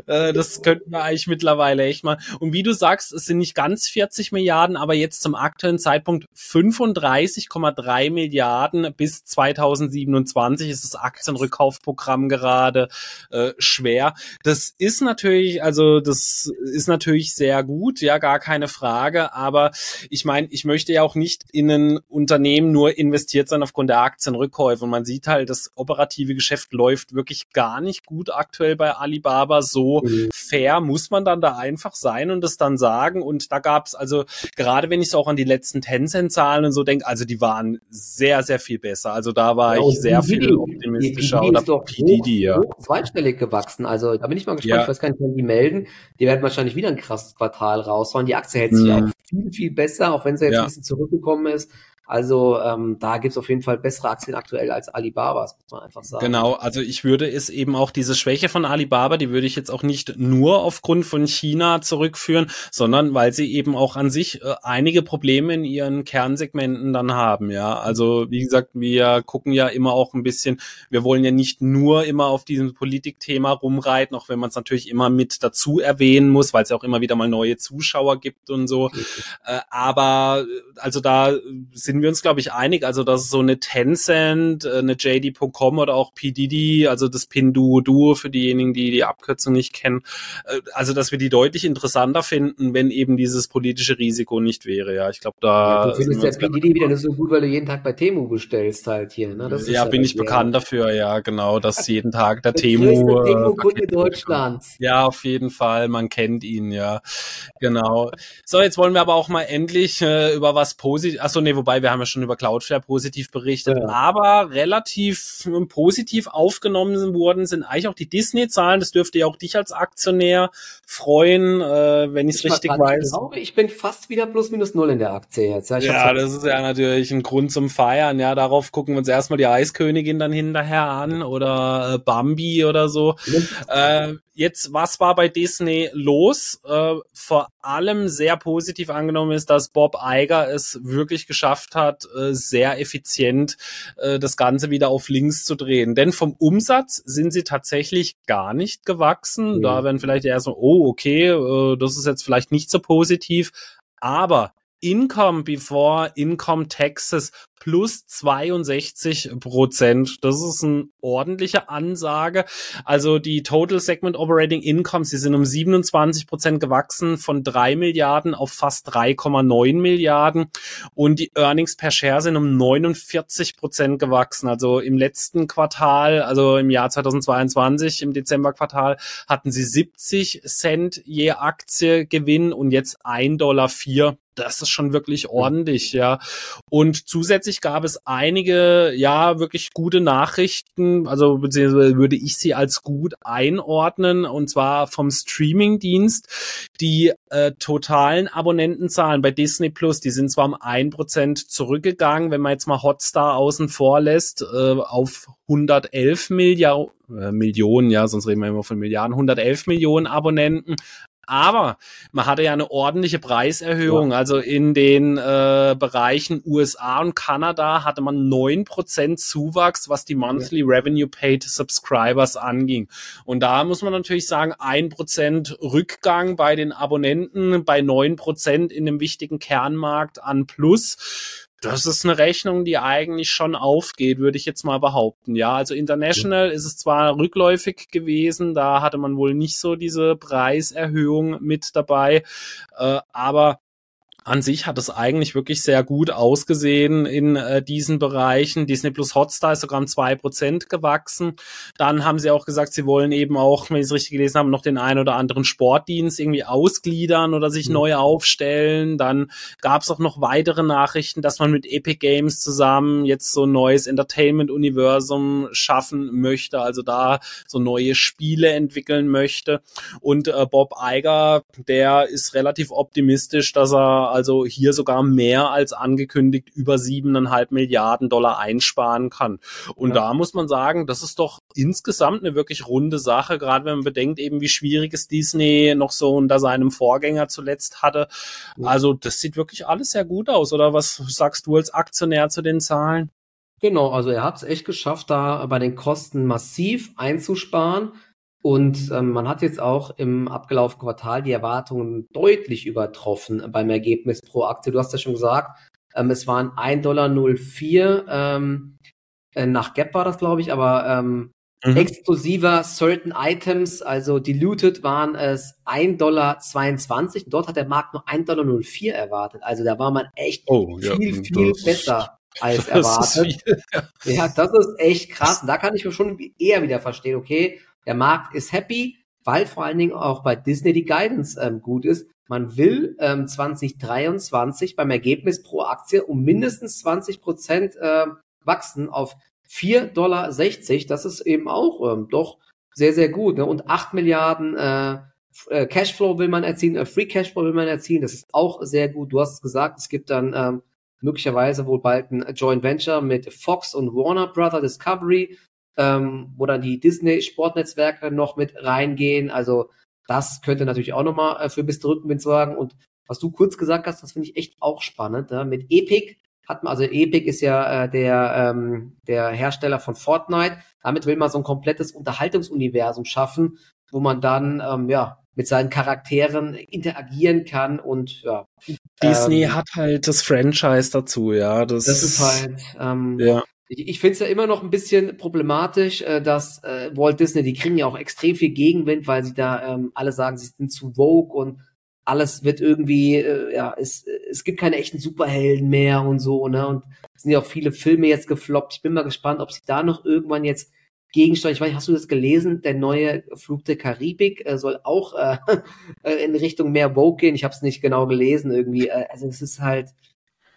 A: äh, das könnten wir eigentlich mittlerweile echt mal. Und wie du sagst, es sind nicht ganz 40 Milliarden, aber jetzt zum aktuellen Zeitpunkt 35,3 Milliarden bis 2027 ist das Aktienrückkaufprogramm gerade äh, schwer. Das ist natürlich, also das ist natürlich sehr gut, ja, gar keine Frage. Aber ich meine, ich möchte ja auch nicht in ein Unternehmen nur investiert sein aufgrund der Aktienrückkäufe. Und man sieht halt, das operative Geschäft läuft wirklich gar nicht gut aktuell bei Alibaba so mhm. fair muss man dann da einfach sein und es dann sagen. Und da gab's also, gerade wenn ich so auch an die letzten Tencent-Zahlen und so denke, also die waren sehr, sehr viel besser. Also da war ja, ich sehr viel optimistischer.
B: Oder PDD, ja. zweistellig gewachsen. Also da bin ich mal gespannt. Ja. Ich weiß gar nicht, wann die melden. Die werden wahrscheinlich wieder ein krasses Quartal raushauen. Die Aktie hält sich mhm. auch viel, viel besser, auch wenn sie jetzt ja. ein bisschen zurückgekommen ist. Also ähm, da gibt's auf jeden Fall bessere Aktien aktuell als Alibabas, muss man einfach sagen.
A: Genau, also ich würde es eben auch diese Schwäche von Alibaba, die würde ich jetzt auch nicht nur aufgrund von China zurückführen, sondern weil sie eben auch an sich äh, einige Probleme in ihren Kernsegmenten dann haben. Ja, also wie gesagt, wir gucken ja immer auch ein bisschen, wir wollen ja nicht nur immer auf diesem Politikthema rumreiten, auch wenn man es natürlich immer mit dazu erwähnen muss, weil es ja auch immer wieder mal neue Zuschauer gibt und so. Äh, aber also da sind wir uns, glaube ich, einig. Also, dass so eine Tencent, äh, eine JD.com oder auch PDD, also das Pinduo-Duo für diejenigen, die die Abkürzung nicht kennen, äh, also, dass wir die deutlich interessanter finden, wenn eben dieses politische Risiko nicht wäre. Ja, ich glaube, da.
B: Ja, du findest der PDD wieder nicht so gut, weil du jeden Tag bei Temu bestellst halt hier. Ne?
A: Ja, bin ich bekannt dafür, ja, genau, dass jeden Tag der, Temu.
B: Äh, Temu-Kunde Deutschlands.
A: Ja, auf jeden Fall. Man kennt ihn, ja. Genau. So, jetzt wollen wir aber auch mal endlich äh, über was positiv. Achso, nee, wobei wir haben ja schon über Cloudflare positiv berichtet, ja. aber relativ ähm, positiv aufgenommen worden sind eigentlich auch die Disney-Zahlen. Das dürfte ja auch dich als Aktionär freuen, äh, wenn ich es richtig weiß. Ich
B: glaube, ich bin fast wieder plus minus null in der Aktie jetzt.
A: Ja, ja das ist ja natürlich ein Grund zum Feiern. Ja, darauf gucken wir uns erstmal die Eiskönigin dann hinterher an oder äh, Bambi oder so. Äh, Jetzt, was war bei Disney los? Äh, vor allem sehr positiv angenommen ist, dass Bob Iger es wirklich geschafft hat, äh, sehr effizient äh, das Ganze wieder auf links zu drehen. Denn vom Umsatz sind sie tatsächlich gar nicht gewachsen. Mhm. Da werden vielleicht eher so, oh, okay, äh, das ist jetzt vielleicht nicht so positiv. Aber Income before Income Taxes plus 62 Prozent. Das ist eine ordentliche Ansage. Also die Total Segment Operating Income, sie sind um 27 Prozent gewachsen von 3 Milliarden auf fast 3,9 Milliarden und die Earnings per Share sind um 49 Prozent gewachsen. Also im letzten Quartal, also im Jahr 2022, im Dezemberquartal, hatten sie 70 Cent je Aktie Gewinn und jetzt 1,04 Dollar das ist schon wirklich ordentlich, ja. Und zusätzlich gab es einige, ja, wirklich gute Nachrichten, also beziehungsweise würde ich sie als gut einordnen, und zwar vom Streamingdienst. Die äh, totalen Abonnentenzahlen bei Disney Plus, die sind zwar um ein Prozent zurückgegangen, wenn man jetzt mal Hotstar außen vor lässt, äh, auf 111 Milliarden, äh, Millionen, ja, sonst reden wir immer von Milliarden, 111 Millionen Abonnenten, aber man hatte ja eine ordentliche Preiserhöhung. Ja. Also in den äh, Bereichen USA und Kanada hatte man neun Prozent Zuwachs, was die Monthly ja. Revenue Paid Subscribers anging. Und da muss man natürlich sagen, ein Prozent Rückgang bei den Abonnenten, bei neun Prozent in dem wichtigen Kernmarkt an Plus das ist eine Rechnung, die eigentlich schon aufgeht, würde ich jetzt mal behaupten. Ja, also international ist es zwar rückläufig gewesen, da hatte man wohl nicht so diese Preiserhöhung mit dabei, äh, aber an sich hat es eigentlich wirklich sehr gut ausgesehen in äh, diesen Bereichen. Disney Plus Hotstar ist sogar um zwei Prozent gewachsen. Dann haben sie auch gesagt, sie wollen eben auch, wenn ich es richtig gelesen habe, noch den einen oder anderen Sportdienst irgendwie ausgliedern oder sich mhm. neu aufstellen. Dann gab es auch noch weitere Nachrichten, dass man mit Epic Games zusammen jetzt so ein neues Entertainment-Universum schaffen möchte, also da so neue Spiele entwickeln möchte. Und äh, Bob Iger, der ist relativ optimistisch, dass er also hier sogar mehr als angekündigt über siebeneinhalb Milliarden Dollar einsparen kann. Und ja. da muss man sagen, das ist doch insgesamt eine wirklich runde Sache, gerade wenn man bedenkt eben, wie schwierig es Disney noch so unter seinem Vorgänger zuletzt hatte. Also das sieht wirklich alles sehr gut aus. Oder was sagst du als Aktionär zu den Zahlen?
B: Genau, also er hat es echt geschafft, da bei den Kosten massiv einzusparen. Und ähm, man hat jetzt auch im abgelaufenen Quartal die Erwartungen deutlich übertroffen beim Ergebnis pro Aktie. Du hast ja schon gesagt, ähm, es waren 1,04 Dollar, ähm, äh, nach Gap war das, glaube ich, aber ähm, mhm. exklusiver Certain Items, also diluted waren es 1,22 Dollar. Dort hat der Markt nur 1,04 Dollar erwartet. Also da war man echt oh, viel, ja, viel besser als erwartet. Viel, ja. ja, das ist echt krass. Und da kann ich mir schon eher wieder verstehen, okay, der Markt ist happy. weil vor allen Dingen auch bei Disney die Guidance ähm, gut ist. Man will ähm, 2023 beim Ergebnis pro Aktie um mindestens 20 Prozent äh, wachsen auf 4,60 Dollar. Das ist eben auch ähm, doch sehr, sehr gut. Ne? Und 8 Milliarden äh, äh, Cashflow will man erzielen, äh, Free Cashflow will man erzielen. Das ist auch sehr gut. Du hast es gesagt, es gibt dann ähm, möglicherweise wohl bald ein Joint Venture mit Fox und Warner Brother Discovery, ähm, wo dann die Disney Sportnetzwerke noch mit reingehen. Also das könnte natürlich auch nochmal äh, für bis Rückenwind sorgen. Und was du kurz gesagt hast, das finde ich echt auch spannend. Ja? Mit Epic hat man, also Epic ist ja äh, der, ähm, der Hersteller von Fortnite. Damit will man so ein komplettes Unterhaltungsuniversum schaffen, wo man dann ähm, ja mit seinen Charakteren interagieren kann und ja.
A: Disney ähm, hat halt das Franchise dazu, ja. Das,
B: das ist halt, ähm, ja. Ich, ich finde es ja immer noch ein bisschen problematisch, äh, dass äh, Walt Disney, die kriegen ja auch extrem viel Gegenwind, weil sie da ähm, alle sagen, sie sind zu Vogue und alles wird irgendwie, äh, ja, es, es gibt keine echten Superhelden mehr und so, ne? Und es sind ja auch viele Filme jetzt gefloppt. Ich bin mal gespannt, ob sie da noch irgendwann jetzt gegensteuern. Ich weiß, hast du das gelesen? Der neue Flug der Karibik äh, soll auch äh, in Richtung mehr Vogue gehen. Ich habe es nicht genau gelesen irgendwie. Äh, also es ist halt,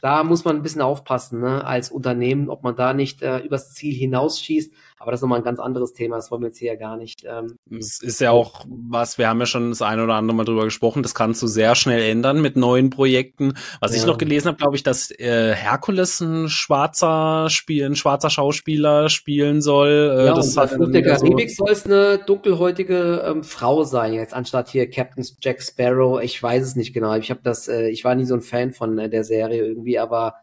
B: da muss man ein bisschen aufpassen, ne, als Unternehmen, ob man da nicht äh, übers Ziel hinausschießt. Aber das ist nochmal ein ganz anderes Thema, das wollen wir jetzt hier ja gar nicht. Ähm,
A: es ist ja auch was, wir haben ja schon das eine oder andere Mal drüber gesprochen, das kannst du sehr schnell ändern mit neuen Projekten. Was ja. ich noch gelesen habe, glaube ich, dass äh, Herkules ein schwarzer Spiel, ein schwarzer Schauspieler spielen soll.
B: Äh, ja, das und bei der Karibik so soll es eine dunkelhäutige ähm, Frau sein, jetzt anstatt hier Captain Jack Sparrow. Ich weiß es nicht genau. Ich habe das, äh, ich war nie so ein Fan von äh, der Serie irgendwie, aber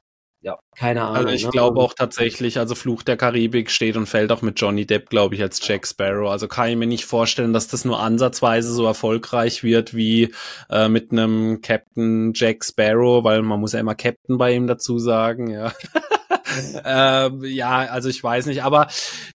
B: ja, keine Ahnung.
A: Also ich ne? glaube auch tatsächlich, also Fluch der Karibik steht und fällt auch mit Johnny Depp, glaube ich, als Jack Sparrow. Also kann ich mir nicht vorstellen, dass das nur ansatzweise so erfolgreich wird wie äh, mit einem Captain Jack Sparrow, weil man muss ja immer Captain bei ihm dazu sagen, ja. äh, ja, also ich weiß nicht, aber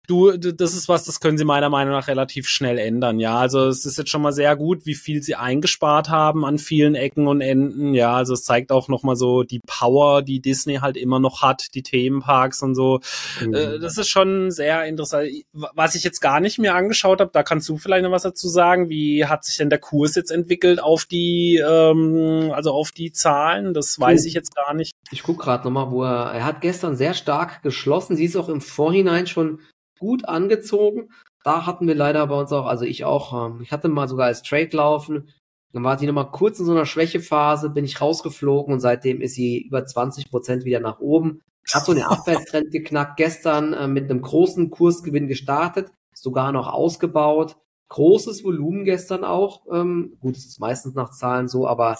A: du, das ist was, das können sie meiner Meinung nach relativ schnell ändern. Ja, also es ist jetzt schon mal sehr gut, wie viel sie eingespart haben an vielen Ecken und Enden. Ja, also es zeigt auch noch mal so die Power, die Disney halt immer noch hat, die Themenparks und so. Mhm. Äh, das ist schon sehr interessant. Was ich jetzt gar nicht mehr angeschaut habe, da kannst du vielleicht noch was dazu sagen. Wie hat sich denn der Kurs jetzt entwickelt auf die, ähm, also auf die Zahlen? Das weiß ich jetzt gar nicht.
B: Ich guck gerade noch mal, wo er, er hat gestern sehr stark geschlossen. Sie ist auch im Vorhinein schon gut angezogen. Da hatten wir leider bei uns auch, also ich auch, ähm, ich hatte mal sogar als Trade laufen. Dann war sie nochmal kurz in so einer Schwächephase, bin ich rausgeflogen und seitdem ist sie über 20 Prozent wieder nach oben. Hat so einen Abwärtstrend geknackt, gestern äh, mit einem großen Kursgewinn gestartet, sogar noch ausgebaut. Großes Volumen gestern auch. Ähm, gut, es ist meistens nach Zahlen so, aber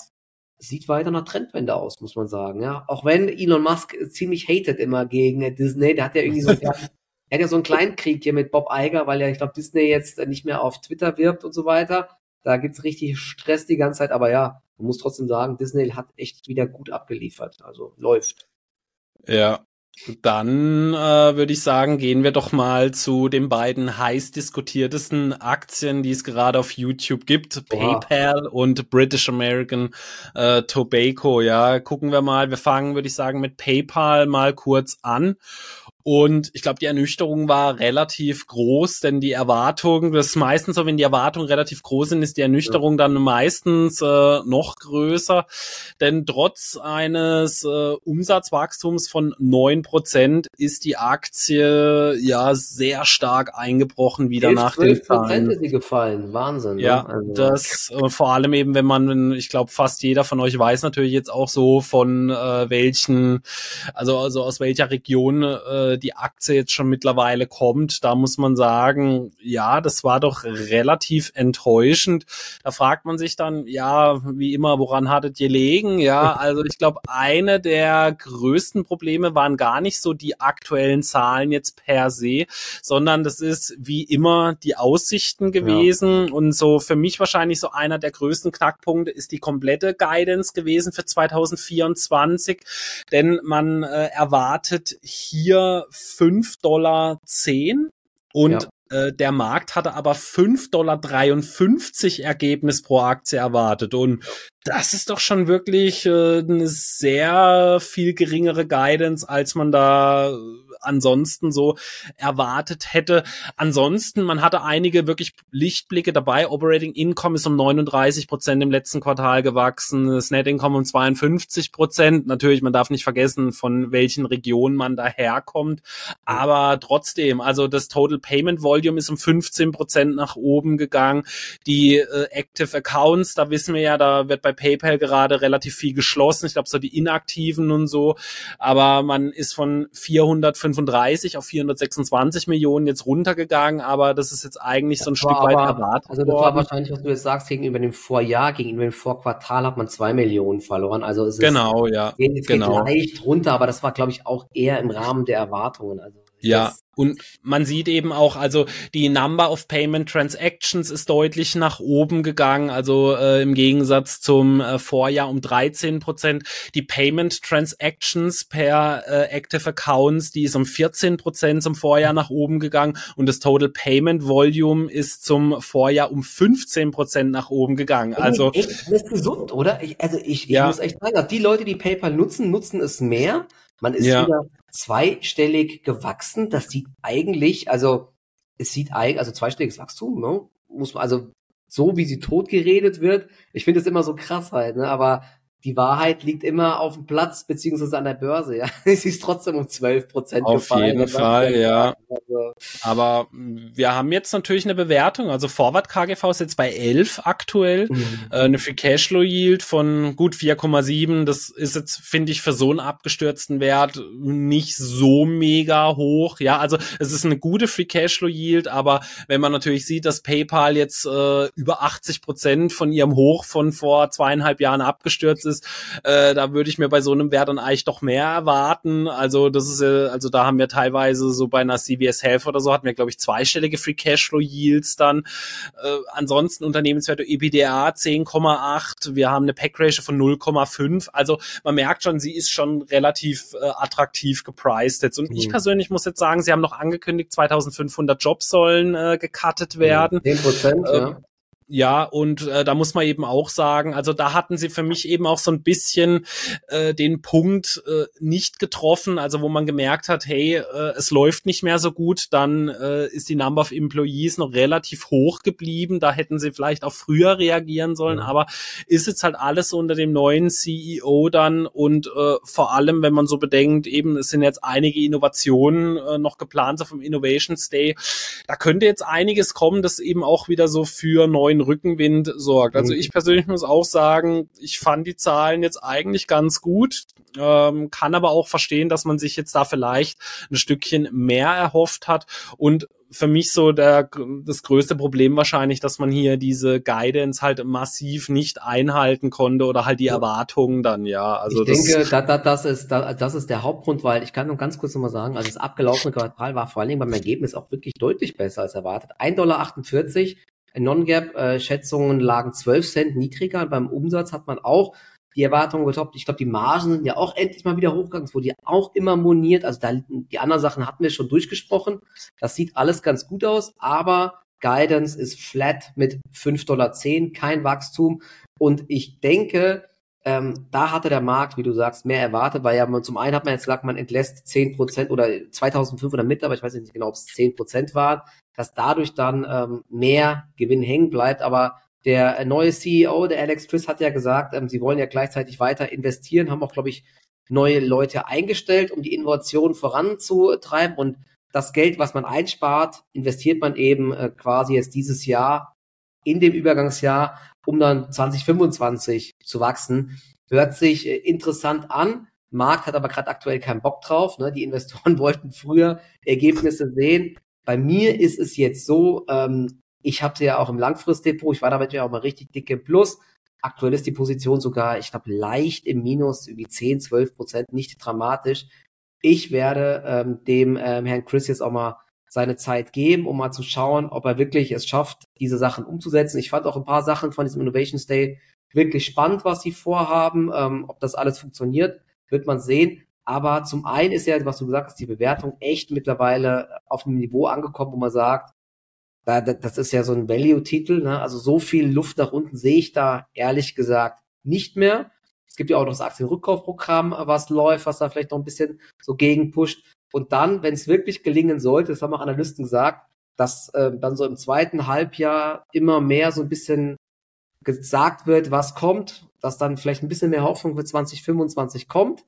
B: sieht weiter nach Trendwende aus, muss man sagen. Ja, auch wenn Elon Musk ziemlich hatet immer gegen Disney, der hat ja irgendwie so Er hat ja so einen kleinen Krieg hier mit Bob Iger, weil ja, ich glaube, Disney jetzt nicht mehr auf Twitter wirbt und so weiter. Da gibt's richtig Stress die ganze Zeit, aber ja, man muss trotzdem sagen, Disney hat echt wieder gut abgeliefert. Also läuft.
A: Ja, dann äh, würde ich sagen, gehen wir doch mal zu den beiden heiß diskutiertesten Aktien, die es gerade auf YouTube gibt. Boah. PayPal und British American äh, Tobacco. Ja, gucken wir mal. Wir fangen, würde ich sagen, mit PayPal mal kurz an. Und ich glaube, die Ernüchterung war relativ groß, denn die Erwartung, das ist meistens so, wenn die Erwartungen relativ groß sind, ist die Ernüchterung ja. dann meistens äh, noch größer. Denn trotz eines äh, Umsatzwachstums von neun Prozent ist die Aktie ja sehr stark eingebrochen wieder nach den
B: Zahlen. ist sie gefallen, Wahnsinn.
A: Ne? Ja, ne? also. das äh, vor allem eben, wenn man, ich glaube, fast jeder von euch weiß natürlich jetzt auch so von äh, welchen, also also aus welcher Region äh, die Aktie jetzt schon mittlerweile kommt, da muss man sagen, ja, das war doch relativ enttäuschend. Da fragt man sich dann, ja, wie immer, woran hattet ihr legen? Ja, also ich glaube, eine der größten Probleme waren gar nicht so die aktuellen Zahlen jetzt per se, sondern das ist wie immer die Aussichten gewesen ja. und so für mich wahrscheinlich so einer der größten Knackpunkte ist die komplette Guidance gewesen für 2024, denn man äh, erwartet hier 5,10 Dollar und ja. Äh, der Markt hatte aber 5,53 Dollar Ergebnis pro Aktie erwartet. Und das ist doch schon wirklich äh, eine sehr viel geringere Guidance, als man da ansonsten so erwartet hätte. Ansonsten, man hatte einige wirklich Lichtblicke dabei. Operating Income ist um 39 Prozent im letzten Quartal gewachsen, das Net Income um 52 Prozent. Natürlich, man darf nicht vergessen, von welchen Regionen man daherkommt. Aber trotzdem, also das Total Payment Volume ist um 15 Prozent nach oben gegangen. Die äh, Active Accounts, da wissen wir ja, da wird bei PayPal gerade relativ viel geschlossen. Ich glaube, so die inaktiven und so. Aber man ist von 435 auf 426 Millionen jetzt runtergegangen. Aber das ist jetzt eigentlich so ein Stück weit erwartet.
B: Also das war wahrscheinlich, was du jetzt sagst, gegenüber dem Vorjahr, gegenüber dem Vorquartal hat man zwei Millionen verloren. Also es ist
A: genau, ja,
B: geht,
A: genau.
B: geht leicht runter, aber das war, glaube ich, auch eher im Rahmen der Erwartungen. Also
A: ja, und man sieht eben auch, also die Number of Payment Transactions ist deutlich nach oben gegangen, also äh, im Gegensatz zum äh, Vorjahr um 13 Prozent. Die Payment Transactions per äh, Active Accounts, die ist um 14 Prozent zum Vorjahr nach oben gegangen und das Total Payment Volume ist zum Vorjahr um 15 Prozent nach oben gegangen. Also
B: echt, das ist gesund, oder? Ich, also ich, ich ja. muss echt sagen, die Leute, die PayPal nutzen, nutzen es mehr. Man ist ja. wieder zweistellig gewachsen. Das sieht eigentlich, also es sieht eigentlich, also zweistelliges Wachstum, ne? muss man, also so wie sie tot geredet wird. Ich finde es immer so krass halt, ne? aber die Wahrheit liegt immer auf dem Platz beziehungsweise an der Börse. Ja, sie ist trotzdem um 12 Prozent
A: gefallen. Auf jeden Fall, ja. Also. Aber wir haben jetzt natürlich eine Bewertung. Also Forward KGV ist jetzt bei 11 aktuell. Mhm. Äh, eine Free Cashflow Yield von gut 4,7. Das ist jetzt, finde ich, für so einen abgestürzten Wert nicht so mega hoch. Ja, also es ist eine gute Free Cashflow Yield, aber wenn man natürlich sieht, dass PayPal jetzt äh, über 80 Prozent von ihrem Hoch von vor zweieinhalb Jahren abgestürzt ist, äh, da würde ich mir bei so einem Wert dann eigentlich doch mehr erwarten. Also das ist äh, also da haben wir teilweise so bei einer CVS Health oder so hatten wir glaube ich zweistellige Free Cashflow Yields dann. Äh, ansonsten Unternehmenswerte EBITDA 10,8. Wir haben eine Pack Ratio von 0,5. Also man merkt schon, sie ist schon relativ äh, attraktiv gepriced jetzt. Und mhm. ich persönlich muss jetzt sagen, sie haben noch angekündigt, 2500 Jobs sollen äh, gecuttet werden.
B: 10 Prozent, äh, ja.
A: Ja, und äh, da muss man eben auch sagen, also da hatten sie für mich eben auch so ein bisschen äh, den Punkt äh, nicht getroffen, also wo man gemerkt hat, hey, äh, es läuft nicht mehr so gut, dann äh, ist die Number of Employees noch relativ hoch geblieben, da hätten sie vielleicht auch früher reagieren sollen, ja. aber ist jetzt halt alles unter dem neuen CEO dann. Und äh, vor allem, wenn man so bedenkt, eben es sind jetzt einige Innovationen äh, noch geplant auf dem Innovations Day, da könnte jetzt einiges kommen, das eben auch wieder so für neuen neuen Rückenwind sorgt. Also mhm. ich persönlich muss auch sagen, ich fand die Zahlen jetzt eigentlich ganz gut, ähm, kann aber auch verstehen, dass man sich jetzt da vielleicht ein Stückchen mehr erhofft hat und für mich so der, das größte Problem wahrscheinlich, dass man hier diese Guidance halt massiv nicht einhalten konnte oder halt die Erwartungen dann, ja. Also
B: ich denke, da, da, das, ist, da, das ist der Hauptgrund, weil ich kann nur ganz kurz nochmal sagen, also das abgelaufene Quartal war vor allen Dingen beim Ergebnis auch wirklich deutlich besser als erwartet. 1,48 Dollar Non-Gap-Schätzungen lagen 12 Cent niedriger. Beim Umsatz hat man auch die Erwartungen getoppt. Ich glaube, die Margen sind ja auch endlich mal wieder hochgegangen. Es wurde ja auch immer moniert. Also da, die anderen Sachen hatten wir schon durchgesprochen. Das sieht alles ganz gut aus, aber Guidance ist flat mit 5,10 Dollar, kein Wachstum. Und ich denke, ähm, da hatte der Markt, wie du sagst, mehr erwartet, weil ja man zum einen hat man jetzt gesagt, man entlässt 10 Prozent oder 2500 Mitarbeiter, ich weiß nicht genau, ob es 10 Prozent waren, dass dadurch dann ähm, mehr Gewinn hängen bleibt. Aber der neue CEO, der Alex Chris, hat ja gesagt, ähm, sie wollen ja gleichzeitig weiter investieren, haben auch, glaube ich, neue Leute eingestellt, um die Innovation voranzutreiben. Und das Geld, was man einspart, investiert man eben äh, quasi jetzt dieses Jahr in dem Übergangsjahr, um dann 2025 zu wachsen. Hört sich äh, interessant an. Markt hat aber gerade aktuell keinen Bock drauf. Ne? Die Investoren wollten früher Ergebnisse sehen. Bei mir ist es jetzt so, ähm, ich habe sie ja auch im Langfristdepot, ich war damit ja auch mal richtig dicke Plus. Aktuell ist die Position sogar, ich glaube, leicht im Minus, irgendwie 10, 12 Prozent, nicht dramatisch. Ich werde ähm, dem ähm, Herrn Chris jetzt auch mal seine Zeit geben, um mal zu schauen, ob er wirklich es schafft, diese Sachen umzusetzen. Ich fand auch ein paar Sachen von diesem Innovations Day wirklich spannend, was sie vorhaben. Ähm, ob das alles funktioniert, wird man sehen. Aber zum einen ist ja, was du gesagt hast, die Bewertung echt mittlerweile auf einem Niveau angekommen, wo man sagt, das ist ja so ein Value-Titel, ne? also so viel Luft nach unten sehe ich da ehrlich gesagt nicht mehr. Es gibt ja auch noch das Aktienrückkaufprogramm, was läuft, was da vielleicht noch ein bisschen so gegenpusht. Und dann, wenn es wirklich gelingen sollte, das haben auch Analysten gesagt, dass äh, dann so im zweiten Halbjahr immer mehr so ein bisschen gesagt wird, was kommt, dass dann vielleicht ein bisschen mehr Hoffnung für 2025 kommt,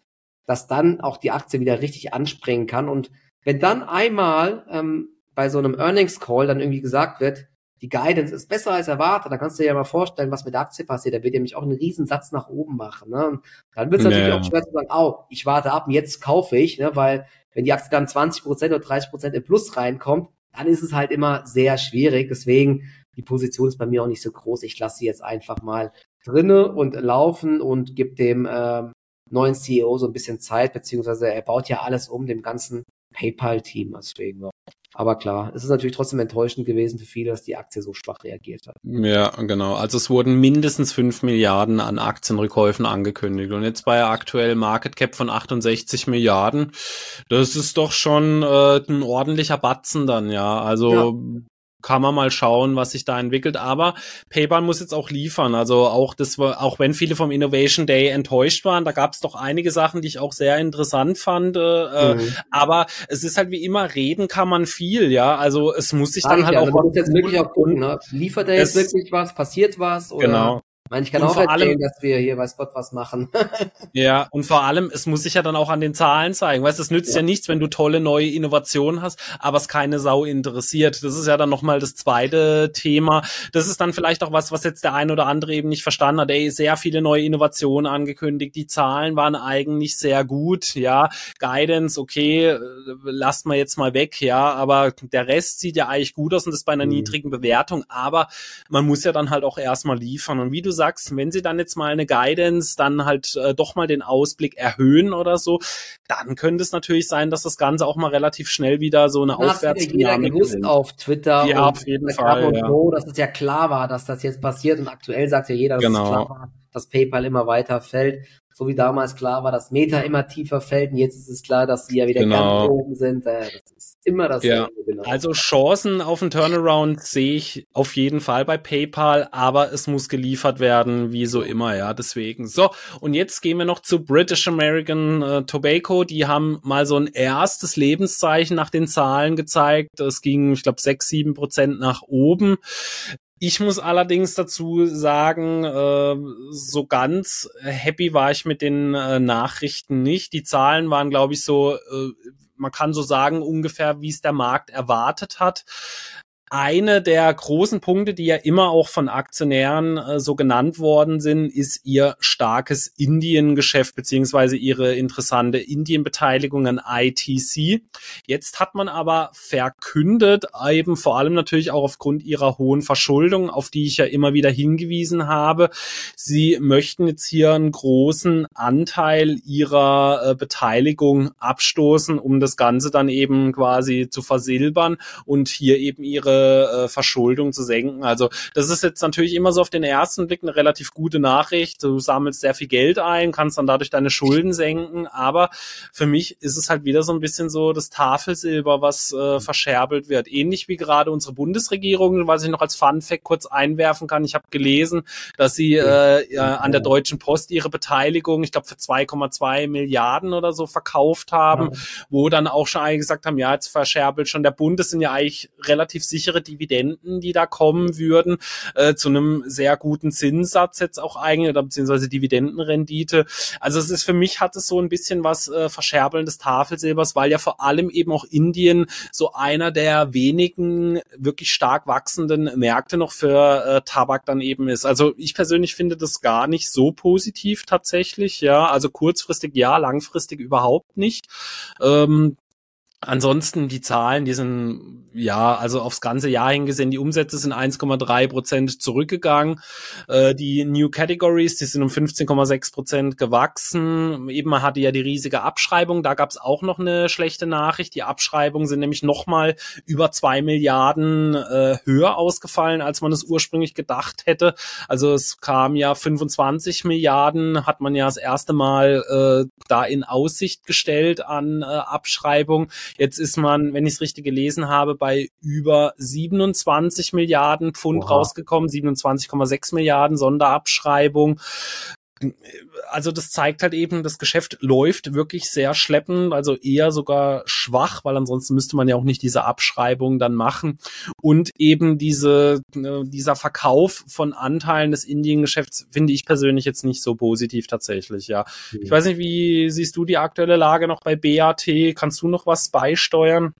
B: dass dann auch die Aktie wieder richtig anspringen kann. Und wenn dann einmal ähm, bei so einem Earnings Call dann irgendwie gesagt wird, die Guidance ist besser als erwartet, dann kannst du dir ja mal vorstellen, was mit der Aktie passiert. Da wird nämlich auch einen riesen Satz nach oben machen. Ne? Und dann wird es natürlich auch schwer zu sagen, oh, ich warte ab und jetzt kaufe ich, ne? weil wenn die Aktie dann 20% oder 30% im Plus reinkommt, dann ist es halt immer sehr schwierig. Deswegen, die Position ist bei mir auch nicht so groß. Ich lasse sie jetzt einfach mal drinne und laufen und gebe dem äh, neuen CEO so ein bisschen Zeit, beziehungsweise er baut ja alles um, dem ganzen PayPal-Team. Deswegen, aber klar, es ist natürlich trotzdem enttäuschend gewesen für viele, dass die Aktie so schwach reagiert hat.
A: Ja, genau. Also es wurden mindestens 5 Milliarden an Aktienrückkäufen angekündigt. Und jetzt bei aktuell Market Cap von 68 Milliarden, das ist doch schon äh, ein ordentlicher Batzen dann, ja. Also ja kann man mal schauen, was sich da entwickelt. Aber PayPal muss jetzt auch liefern. Also auch das war, auch wenn viele vom Innovation Day enttäuscht waren, da gab es doch einige Sachen, die ich auch sehr interessant fand. Äh, mhm. Aber es ist halt wie immer, reden kann man viel, ja. Also es muss sich dann halt ja, auch.
B: Man muss jetzt wirklich auch gucken, ne? Liefert er jetzt wirklich was? Passiert was?
A: Oder? Genau.
B: Ich ich kann und auch erzählen, allem, dass wir hier weiß Gott was machen.
A: ja, und vor allem, es muss sich ja dann auch an den Zahlen zeigen. Weißt, es nützt ja. ja nichts, wenn du tolle neue Innovationen hast, aber es keine Sau interessiert. Das ist ja dann nochmal das zweite Thema. Das ist dann vielleicht auch was, was jetzt der ein oder andere eben nicht verstanden hat. Ey, sehr viele neue Innovationen angekündigt. Die Zahlen waren eigentlich sehr gut. Ja, Guidance, okay, äh, lasst mal jetzt mal weg. Ja, aber der Rest sieht ja eigentlich gut aus und das bei einer mhm. niedrigen Bewertung. Aber man muss ja dann halt auch erstmal liefern. Und wie du sagst, wenn sie dann jetzt mal eine Guidance, dann halt äh, doch mal den Ausblick erhöhen oder so, dann könnte es natürlich sein, dass das Ganze auch mal relativ schnell wieder so eine Aufwärtsdynamik
B: gewusst auf Twitter
A: ja, auf jeden Fall,
B: und ja. so, dass es ja klar war, dass das jetzt passiert und aktuell sagt ja jeder, dass genau. es klar war, dass PayPal immer weiter fällt so wie damals klar war, dass Meta immer tiefer fällt und jetzt ist es klar, dass sie ja wieder genau. ganz oben sind. Äh, das ist immer das.
A: Ja. Genau. Also Chancen auf einen Turnaround sehe ich auf jeden Fall bei PayPal, aber es muss geliefert werden, wie so immer, ja, deswegen. So, und jetzt gehen wir noch zu British American äh, Tobacco. Die haben mal so ein erstes Lebenszeichen nach den Zahlen gezeigt. Es ging, ich glaube, sechs, sieben Prozent nach oben. Ich muss allerdings dazu sagen, äh, so ganz happy war ich mit den äh, Nachrichten nicht. Die Zahlen waren, glaube ich, so, äh, man kann so sagen, ungefähr, wie es der Markt erwartet hat eine der großen Punkte, die ja immer auch von Aktionären äh, so genannt worden sind, ist ihr starkes Indien-Geschäft beziehungsweise ihre interessante Indien-Beteiligung an ITC. Jetzt hat man aber verkündet, eben vor allem natürlich auch aufgrund ihrer hohen Verschuldung, auf die ich ja immer wieder hingewiesen habe, sie möchten jetzt hier einen großen Anteil ihrer äh, Beteiligung abstoßen, um das Ganze dann eben quasi zu versilbern und hier eben ihre äh, Verschuldung zu senken. Also das ist jetzt natürlich immer so auf den ersten Blick eine relativ gute Nachricht. Du sammelst sehr viel Geld ein, kannst dann dadurch deine Schulden senken, aber für mich ist es halt wieder so ein bisschen so das Tafelsilber, was äh, verscherbelt wird. Ähnlich wie gerade unsere Bundesregierung, was ich noch als Fun Fact kurz einwerfen kann. Ich habe gelesen, dass sie äh, ja, an der Deutschen Post ihre Beteiligung, ich glaube für 2,2 Milliarden oder so verkauft haben, ja. wo dann auch schon einige gesagt haben, ja, jetzt verscherbelt schon der Bund. Das sind ja eigentlich relativ sicher sichere Dividenden, die da kommen würden, äh, zu einem sehr guten Zinssatz jetzt auch eigentlich, oder beziehungsweise Dividendenrendite. Also es ist für mich hat es so ein bisschen was äh, Verscherbeln Tafelsilbers, weil ja vor allem eben auch Indien so einer der wenigen wirklich stark wachsenden Märkte noch für äh, Tabak dann eben ist. Also ich persönlich finde das gar nicht so positiv tatsächlich, ja. Also kurzfristig ja, langfristig überhaupt nicht. Ähm, Ansonsten die Zahlen, die sind ja, also aufs ganze Jahr hingesehen, die Umsätze sind 1,3 Prozent zurückgegangen. Äh, die New Categories, die sind um 15,6 Prozent gewachsen. Eben man hatte ja die riesige Abschreibung, da gab es auch noch eine schlechte Nachricht. Die Abschreibungen sind nämlich nochmal über zwei Milliarden äh, höher ausgefallen, als man es ursprünglich gedacht hätte. Also es kam ja 25 Milliarden, hat man ja das erste Mal äh, da in Aussicht gestellt an äh, Abschreibung. Jetzt ist man, wenn ich es richtig gelesen habe, bei über 27 Milliarden Pfund Oha. rausgekommen, 27,6 Milliarden Sonderabschreibung. Also das zeigt halt eben, das Geschäft läuft wirklich sehr schleppend, also eher sogar schwach, weil ansonsten müsste man ja auch nicht diese Abschreibung dann machen. Und eben diese, äh, dieser Verkauf von Anteilen des Indiengeschäfts finde ich persönlich jetzt nicht so positiv tatsächlich, ja. Mhm. Ich weiß nicht, wie siehst du die aktuelle Lage noch bei BAT? Kannst du noch was beisteuern?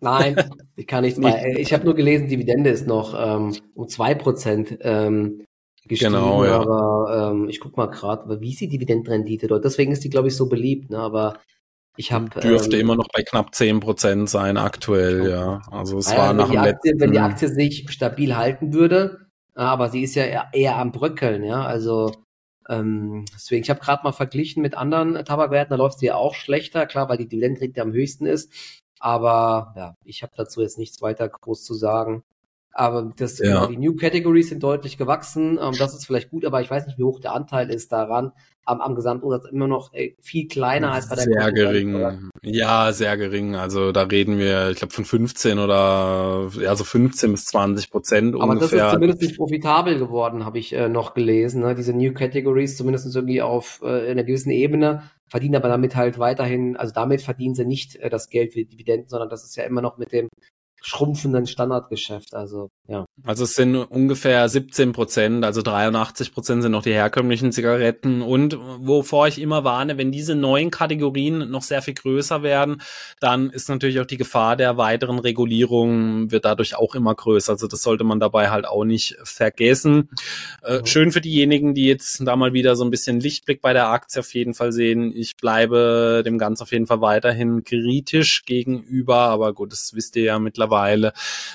B: Nein, ich kann nichts bei. Ich habe nur gelesen, Dividende ist noch ähm, um zwei Prozent ähm, gestiegen, genau, ja. aber ähm, ich guck mal gerade, wie ist die Dividendenrendite dort? Deswegen ist die, glaube ich, so beliebt, ne? Aber ich habe
A: dürfte ähm, immer noch bei knapp zehn Prozent sein aktuell, ja. Also es ja, war nach dem
B: Aktie, letzten. Wenn die Aktie sich stabil halten würde, aber sie ist ja eher, eher am bröckeln, ja. Also ähm, deswegen, ich habe gerade mal verglichen mit anderen Tabakwerten, da läuft sie ja auch schlechter, klar, weil die Dividendenrendite am höchsten ist. Aber ja, ich habe dazu jetzt nichts weiter groß zu sagen. Aber das, ja. genau, die New Categories sind deutlich gewachsen. Ähm, das ist vielleicht gut, aber ich weiß nicht, wie hoch der Anteil ist daran am, am Gesamtumsatz immer noch äh, viel kleiner als bei der
A: Sehr gering. Oder? Ja, sehr gering. Also da reden wir, ich glaube, von 15 oder ja, so 15 bis 20 Prozent
B: ungefähr. Aber das ist zumindest nicht profitabel geworden, habe ich äh, noch gelesen. Ne? Diese New Categories, zumindest irgendwie auf äh, einer gewissen Ebene, verdienen aber damit halt weiterhin, also damit verdienen sie nicht äh, das Geld für Dividenden, sondern das ist ja immer noch mit dem schrumpfenden Standardgeschäft. Also ja.
A: Also es sind ungefähr 17 Prozent, also 83 Prozent sind noch die herkömmlichen Zigaretten. Und wovor ich immer warne, wenn diese neuen Kategorien noch sehr viel größer werden, dann ist natürlich auch die Gefahr der weiteren Regulierung wird dadurch auch immer größer. Also das sollte man dabei halt auch nicht vergessen. Äh, mhm. Schön für diejenigen, die jetzt da mal wieder so ein bisschen Lichtblick bei der Aktie auf jeden Fall sehen. Ich bleibe dem Ganzen auf jeden Fall weiterhin kritisch gegenüber, aber gut, das wisst ihr ja mittlerweile mittlerweile.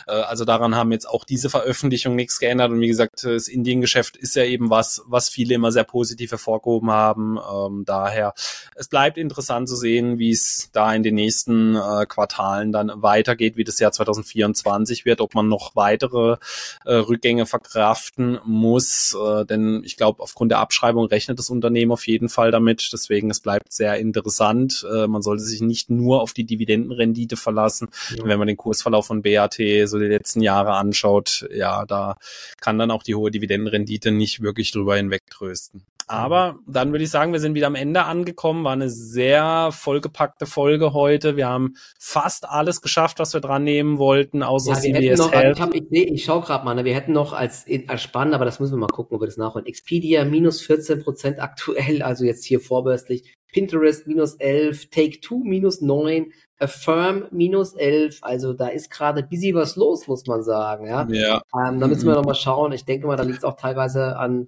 A: Äh, also daran haben jetzt auch diese Veröffentlichung nichts geändert. Und wie gesagt, das Indien-Geschäft ist ja eben was, was viele immer sehr positiv hervorgehoben haben. Ähm, daher, es bleibt interessant zu sehen, wie es da in den nächsten äh, Quartalen dann weitergeht, wie das Jahr 2024 wird, ob man noch weitere äh, Rückgänge verkraften muss. Äh, denn ich glaube, aufgrund der Abschreibung rechnet das Unternehmen auf jeden Fall damit. Deswegen, es bleibt sehr interessant. Äh, man sollte sich nicht nur auf die Dividendenrendite verlassen. Ja. Wenn man den Kursverlauf von BAT so die letzten Jahre anschaut, ja, da kann dann auch die hohe Dividendenrendite nicht wirklich drüber hinwegtrösten. Aber dann würde ich sagen, wir sind wieder am Ende angekommen. War eine sehr vollgepackte Folge heute. Wir haben fast alles geschafft, was wir dran nehmen wollten, außer ja,
B: CBS noch, Health. Ich, ich, ich schaue gerade mal, ne, wir hätten noch als, als spannend, aber das müssen wir mal gucken, ob wir das nachholen. Expedia minus 14 Prozent aktuell, also jetzt hier vorbörslich. Pinterest minus 11, Take-Two minus 9, Affirm minus 11. Also da ist gerade busy was los, muss man sagen. Ja.
A: ja.
B: Ähm, da müssen wir mhm. noch mal schauen. Ich denke mal, da liegt es auch teilweise an,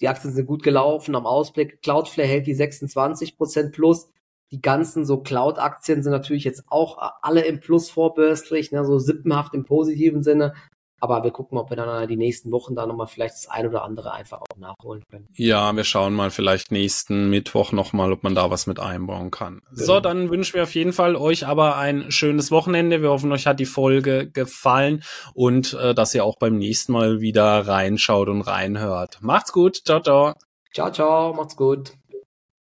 B: die Aktien sind gut gelaufen. Am Ausblick, Cloudflare hält die 26 Prozent plus. Die ganzen so Cloud-Aktien sind natürlich jetzt auch alle im Plus vorbörslich, ne, so sippenhaft im positiven Sinne. Aber wir gucken, ob wir dann die nächsten Wochen da nochmal vielleicht das ein oder andere einfach auch nachholen können.
A: Ja, wir schauen mal vielleicht nächsten Mittwoch nochmal, ob man da was mit einbauen kann. Genau. So, dann wünschen wir auf jeden Fall euch aber ein schönes Wochenende. Wir hoffen, euch hat die Folge gefallen und äh, dass ihr auch beim nächsten Mal wieder reinschaut und reinhört. Macht's gut. Ciao, ciao.
B: Ciao, ciao. Macht's gut.